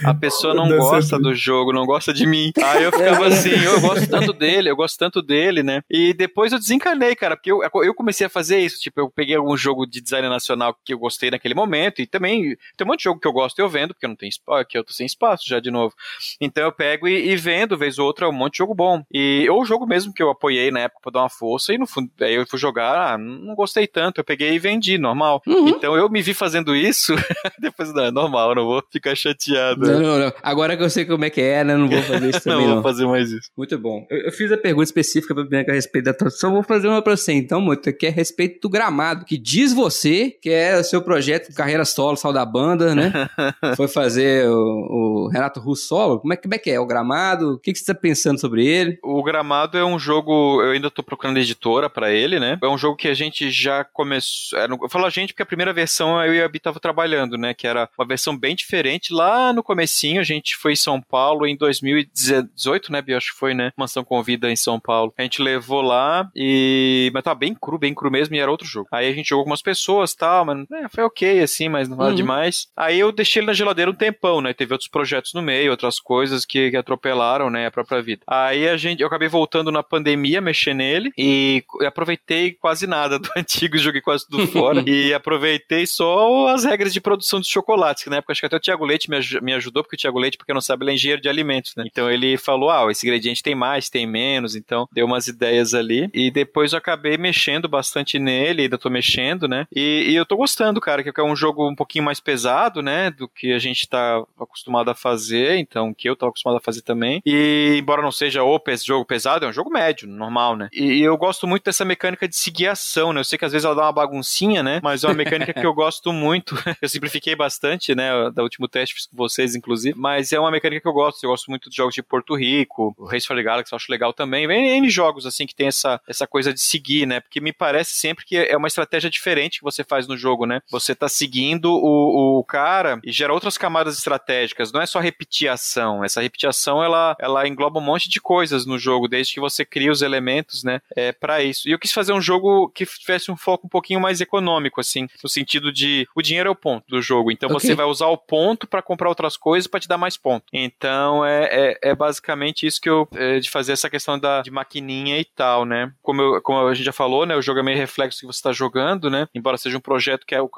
a pessoa não gosta do jogo, não gosta de mim. Aí eu ficava assim, eu gosto tanto dele, eu gosto tanto dele, né? E depois eu desencanei, cara, porque eu, eu comecei a fazer isso, tipo, eu peguei algum jogo de design nacional que eu gostei naquele momento, e também tem um monte de jogo que eu gosto e eu vendo, porque eu não tenho espaço, aqui eu tô sem espaço já de novo. Então eu pego e, e vendo, vez ou outra, um monte de jogo bom. E, ou o jogo mesmo que eu apoiei na época pra dar uma força, e no fundo, aí eu fui jogar, ah, não gostei tanto, eu peguei e vendi, normal. Uhum. Então eu me vi fazendo isso, *laughs* depois, não, é normal, não vou ficar chateado. Não, não, não. Agora que eu sei como é que é, né, não vou fazer isso *laughs* também, não. não. vou fazer mais isso. Muito bom. Eu, eu fiz a pergunta específica pra Bianca a respeito da tradução, vou fazer uma pra você, então, muito, que é a respeito do gramado, que diz você que é o seu projeto de carreira solo, sal da banda, né? *laughs* Foi fazer o, o Renato Russo solo. Como é, como é que é? O gramado? O que, que você tá pensando sobre ele? O gramado é um jogo, eu ainda tô procurando editora para ele, né? É um jogo que a gente já começou. Eu falo a gente porque a primeira versão eu e a Bi tava trabalhando, né? Que era uma versão bem diferente. Lá no comecinho, a gente foi em São Paulo em 2018, né, Bi? Acho que foi, né? Mansão Convida em São Paulo. A gente levou lá e. Mas tava bem cru, bem cru mesmo, e era outro jogo. Aí a gente jogou com umas pessoas e tal, mas é, foi ok, assim, mas não nada uhum. demais. Aí eu deixei ele na geladeira um tempão, né? Teve outros projetos no meio, outras coisas que, que atropelaram, né, a própria vida. Aí a gente, eu acabei voltando na pandemia, mexer nele e aproveitei quase nada do *laughs* antigo, joguei quase tudo fora *laughs* e aproveitei só as regras de produção de chocolates, que na época acho que até o Tiago Leite me, me ajudou, porque o Tiago Leite, porque não sabe, ele é engenheiro de alimentos, né? Então ele falou, ah, esse ingrediente tem mais, tem menos, então deu umas ideias ali. E depois eu acabei mexendo bastante nele, ainda tô mexendo, né? E, e eu tô gostando, cara, que é um jogo um pouquinho mais pesado, né? Do que a gente tá acostumado a fazer, então, que eu tô acostumado a fazer também. E embora não seja o jogo pesado, é um jogo médio, normal, né? E, e eu gosto muito dessa mecânica de seguir a ação, né? Eu sei que às vezes ela dá uma baguncinha, né? Mas é uma mecânica que eu gosto muito. *laughs* eu simplifiquei bastante, né? Da último teste fiz com vocês, inclusive. Mas é uma mecânica que eu gosto. Eu gosto muito de jogos de Porto Rico, o Race for the Galaxy eu acho legal também. N jogos, assim, que tem essa, essa coisa de seguir, né? Porque me parece sempre que é uma estratégia diferente que você faz no jogo, né? Você tá seguindo o, o cara e gera outras camadas estratégicas. Não é só repetir a ação. Essa repetição, ela, ela engloba um monte de coisas no jogo, desde que você cria os elementos, né? É, para isso. E eu quis fazer um jogo que tivesse um foco um pouquinho mais econômico, assim, no sentido de o dinheiro é o ponto do jogo. Então okay. você vai usar o ponto para comprar outras coisas para te dar mais ponto. Então é, é, é, basicamente isso que eu. É, de fazer essa questão da, de maquininha e tal, né? Como, eu, como a gente já falou, né? O jogo é meio reflexo que você está jogando, né? Embora seja um projeto que é o,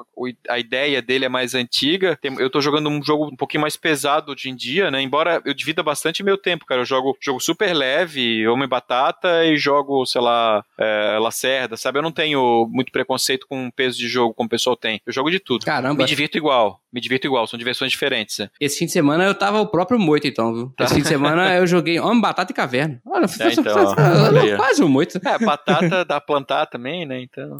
a ideia dele é mais antiga. Tem, eu tô jogando um jogo um pouquinho mais pesado hoje em dia, né? Embora eu divida bastante meu tempo, cara. Eu jogo jogo super leve, Homem Batata e jogo, sei lá, é, Lacerda, sabe? Eu não tenho muito preconceito com o peso de jogo como o pessoal tem. Eu jogo de tudo. Caramba. Me divirto igual. Me divirto igual. São diversões diferentes. Né? Esse fim de semana eu tava o próprio moito, então, viu? Tá. Esse fim de semana eu joguei Homem Batata e Caverna. Olha, é, então, *laughs* olha quase um moito. É, batata dá plantar também, né? Então.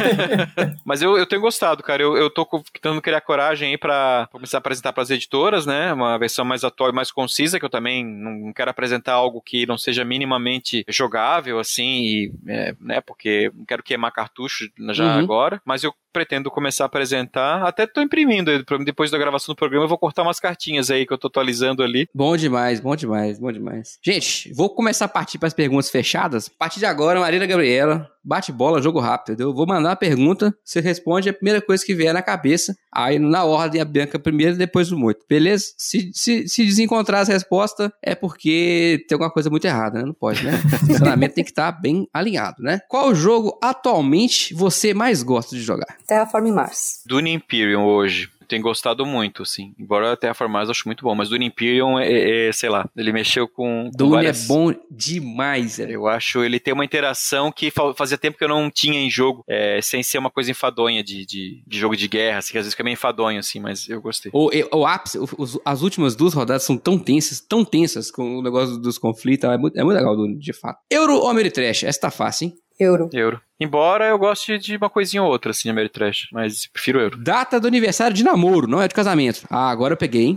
*laughs* Mas eu, eu tenho gostado, cara. Eu, eu tô tentando criar coragem aí pra começar a apresentar pras editoras, né? Uma versão mais atual e mais concisa, que eu também não quero apresentar algo que não seja minimamente jogável, assim, e, é, né? Porque não quero queimar cartucho já uhum. agora. Mas eu pretendo começar a apresentar. Até tô imprimindo, depois da gravação do programa eu vou cortar umas cartinhas aí que eu tô atualizando ali. Bom demais, bom demais, bom demais. Gente, vou começar a partir para as perguntas fechadas. A partir de agora, Marília Gabriela, bate bola, jogo rápido. Eu vou mandar a pergunta, você responde a primeira coisa que vier na cabeça. Aí na ordem a Bianca primeiro, depois o Moito. Beleza? Se, se, se desencontrar as respostas, é porque tem alguma coisa muito errada, né? Não pode, né? *laughs* O funcionamento tem que estar tá bem alinhado, né? Qual jogo atualmente você mais gosta de jogar? Terraform Mars. Dune Imperium hoje tenho gostado muito, assim. Embora até a Formais eu acho muito bom, mas Dune Imperium é, é, é sei lá, ele mexeu com. com Dune várias... é bom demais, é. Eu acho ele tem uma interação que fazia tempo que eu não tinha em jogo, é, sem ser uma coisa enfadonha de, de, de, jogo de guerra, assim, que às vezes fica meio enfadonho, assim, mas eu gostei. O, o ápice, o, as últimas duas rodadas são tão tensas, tão tensas com o negócio dos conflitos, é muito, é muito legal, Dune, de fato. Euro ou Ameritrash? Essa tá fácil, hein? Euro. Euro. Embora eu goste de uma coisinha ou outra, assim, de Ameritrash, mas prefiro euro. Data do aniversário de namoro, não é de casamento. Ah, agora eu peguei, hein?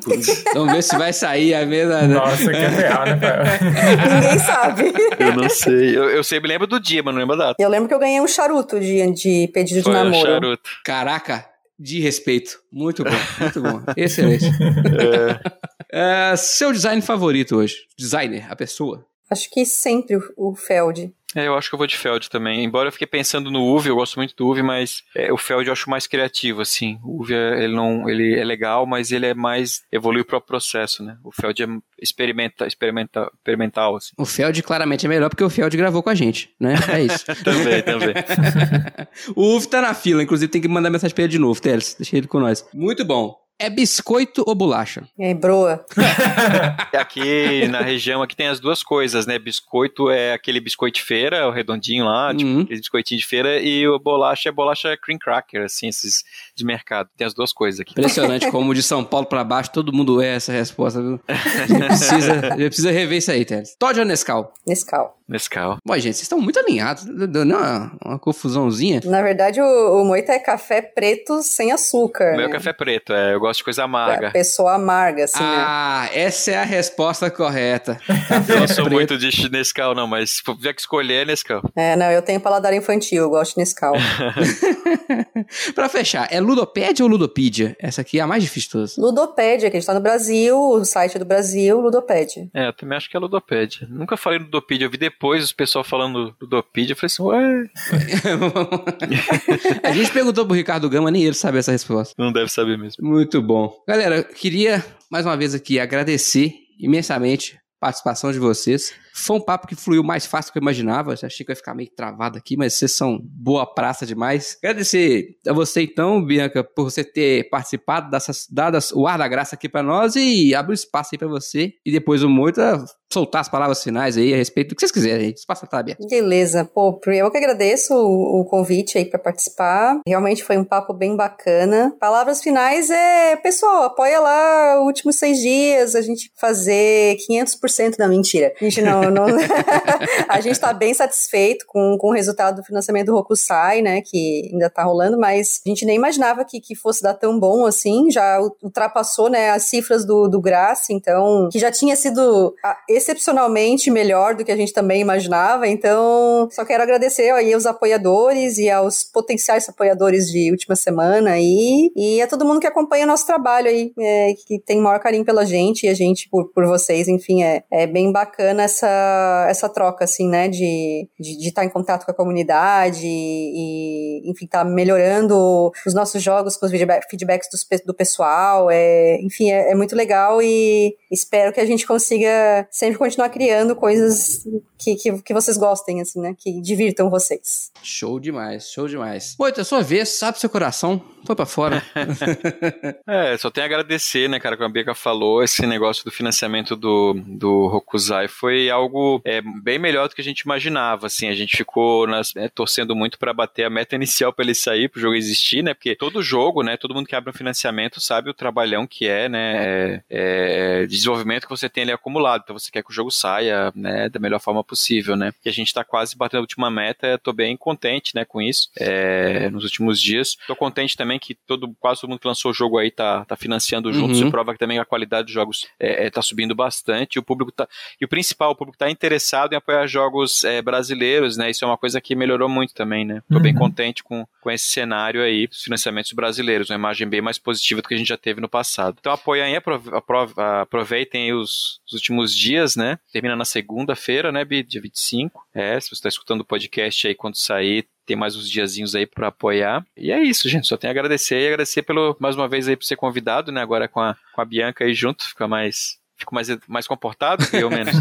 Vamos ver se vai sair a mesma... Nossa, que é ferrar, né, cara? *laughs* Ninguém sabe. Eu não sei. Eu, eu sei, me lembro do dia, mas não lembro a data. Eu lembro que eu ganhei um charuto de, de pedido Foi de namoro. Um charuto. Caraca, de respeito. Muito bom, muito bom. Excelente. É. É, seu design favorito hoje? Designer, a pessoa? Acho que sempre o Feld. É, eu acho que eu vou de Feld também. Embora eu fiquei pensando no Uve, eu gosto muito do Uve, mas é, o Feld eu acho mais criativo, assim. O Uve, ele não, ele é legal, mas ele é mais evolui o próprio processo, né? O Feld é experimenta, experimenta, experimental, assim. O Feld claramente é melhor porque o Feld gravou com a gente, né? É isso. *laughs* também, também. *laughs* o Uve tá na fila, inclusive tem que mandar mensagem pra ele de novo, Teles. Deixa ele com nós. Muito bom. É biscoito ou bolacha? É broa. aqui na região aqui tem as duas coisas, né? Biscoito é aquele biscoito de feira, o redondinho lá, tipo, aquele biscoitinho de feira, e o bolacha é bolacha cream cracker, assim, esses de mercado. Tem as duas coisas aqui. Impressionante como de São Paulo pra baixo todo mundo é essa resposta, viu? A gente precisa, precisa rever isso aí, Teles. Todd ou Nescau? Nescau. Nescau. Bom, gente, vocês estão muito alinhados. Deu uma, uma confusãozinha. Na verdade, o, o Moita é café preto sem açúcar. O meu né? é café preto, é, eu gosto de coisa amarga. É, pessoa amarga, assim, né? Ah, essa é a resposta correta. Eu não sou muito de Nescau, não, mas se tiver que escolher, é Nescau. É, não, eu tenho paladar infantil, eu gosto de Nescau. *laughs* pra fechar, é Ludopédia ou Ludopedia? Essa aqui é a mais difícil de todas. Ludopédia, que a gente tá no Brasil, o site do Brasil, Ludopédia. É, eu também acho que é Ludopédia. Nunca falei Ludopedia, eu vi depois os pessoal falando Ludopedia, eu falei assim, ué... *laughs* a gente perguntou pro Ricardo Gama, nem ele sabe essa resposta. Não deve saber mesmo. Muito bom. Galera, queria mais uma vez aqui agradecer imensamente a participação de vocês. Foi um papo que fluiu mais fácil do que eu imaginava. Eu achei que ia ficar meio travado aqui, mas vocês são boa praça demais. Agradecer a você, então, Bianca, por você ter participado, dessas, dado o ar da graça aqui para nós e abrir espaço aí para você. E depois o Moita soltar as palavras finais aí a respeito do que vocês quiserem. Espaço tá aberto. Beleza. Pô, eu que agradeço o, o convite aí para participar. Realmente foi um papo bem bacana. Palavras finais é, pessoal, apoia lá os últimos seis dias, a gente fazer 500% da mentira. A gente não, não *laughs* a gente tá bem satisfeito com, com o resultado do financiamento do Rokusai, né, que ainda tá rolando, mas a gente nem imaginava que, que fosse dar tão bom assim, já ultrapassou, né, as cifras do, do Graça, então, que já tinha sido excepcionalmente melhor do que a gente também imaginava, então só quero agradecer aí aos apoiadores e aos potenciais apoiadores de última semana aí, e a todo mundo que acompanha o nosso trabalho aí, é, que tem maior carinho pela gente e a gente por, por vocês, enfim, é, é bem bacana essa, essa troca, assim, né, de, de, de estar em contato com a comunidade e, enfim, tá melhorando os nossos jogos com os feedback, feedbacks do, do pessoal, é, enfim, é, é muito legal e espero que a gente consiga sempre continuar criando coisas que, que, que vocês gostem, assim, né? Que divirtam vocês. Show demais, show demais. Moita, a sua vez, sabe seu coração, foi pra fora. *laughs* é, só tenho a agradecer, né, cara, como a Bianca falou, esse negócio do financiamento do, do Rokuzai foi algo é, bem melhor do que a gente imaginava, assim, a gente ficou nas, né, torcendo muito para bater a meta inicial para ele sair, pro jogo existir, né, porque todo jogo, né, todo mundo que abre um financiamento sabe o trabalhão que é, né, é, é, de desenvolvimento que você tem ali acumulado, então você quer que o jogo saia, né, da melhor forma possível, né, e a gente tá quase batendo a última meta, tô bem contente, né, com isso, é, nos últimos dias, tô contente também que todo, quase todo mundo que lançou o jogo aí tá, tá financiando junto, Uhum. isso prova que também a qualidade dos jogos é, é, tá subindo bastante, e o público tá, e o principal, o público que está interessado em apoiar jogos é, brasileiros, né? Isso é uma coisa que melhorou muito também, né? Tô uhum. bem contente com, com esse cenário aí, os financiamentos brasileiros, uma imagem bem mais positiva do que a gente já teve no passado. Então apoiem aí, aproveitem os, os últimos dias, né? Termina na segunda-feira, né, Bi? Dia 25. É, se você está escutando o podcast aí quando sair, tem mais uns diazinhos aí para apoiar. E é isso, gente. Só tenho a agradecer e agradecer pelo mais uma vez aí por ser convidado, né? Agora com a, com a Bianca aí junto, fica mais fico mais, mais comportado que eu menos. *laughs*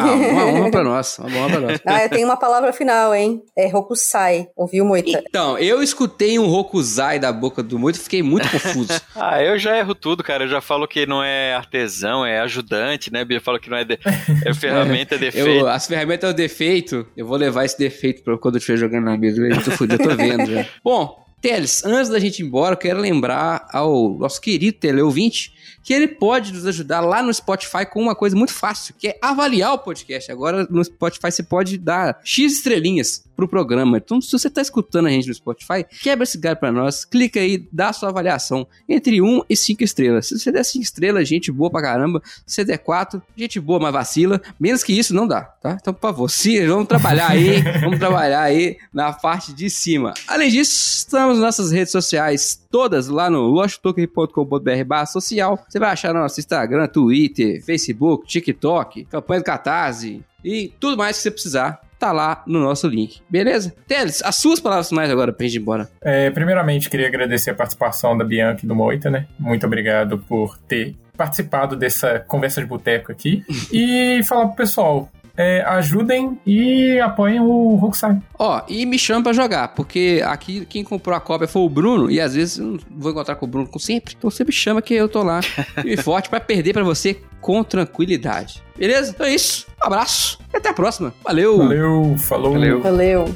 ah, uma honra pra *laughs* nós. Uma honra pra nós. Ah, eu tenho uma palavra final, hein? É Rokusai. Ouviu, Moita? Então, eu escutei um Rokusai da boca do Moita e fiquei muito confuso. *laughs* ah, eu já erro tudo, cara. Eu já falo que não é artesão, é ajudante, né? Eu falo que não é, de... é ferramenta, é defeito. Eu, as ferramentas é o defeito. Eu vou levar esse defeito pra quando eu estiver jogando na mesa. Eu tô, eu tô vendo já. Bom, Teles, antes da gente ir embora, eu quero lembrar ao nosso querido teleouvinte que ele pode nos ajudar lá no Spotify com uma coisa muito fácil, que é avaliar o podcast. Agora no Spotify você pode dar X estrelinhas pro programa. Então, se você tá escutando a gente no Spotify, quebra esse galho pra nós, clica aí, dá a sua avaliação entre 1 e 5 estrelas. Se você der 5 estrelas, gente boa pra caramba. Se você der 4, gente boa, mas vacila. Menos que isso, não dá, tá? Então, por favor, se, vamos trabalhar aí, *laughs* vamos trabalhar aí na parte de cima. Além disso, estamos nas nossas redes sociais todas lá no losttoken.com.br social. Você vai achar no nosso Instagram, Twitter, Facebook, TikTok, campanha do Catarse e tudo mais que você precisar tá lá no nosso link. Beleza? Teles, as suas palavras finais agora pra gente ir embora. É, primeiramente, queria agradecer a participação da Bianca e do Moita, né? Muito obrigado por ter participado dessa conversa de boteco aqui. *laughs* e falar pro pessoal, é, ajudem e apoiem o Rokusai. Ó, e me chama pra jogar, porque aqui quem comprou a cópia foi o Bruno, e às vezes eu não vou encontrar com o Bruno sempre, então você me chama que eu tô lá, *laughs* e forte para perder para você com tranquilidade. Beleza? Então é isso. Um abraço e até a próxima. Valeu! Valeu, falou! Valeu! Valeu.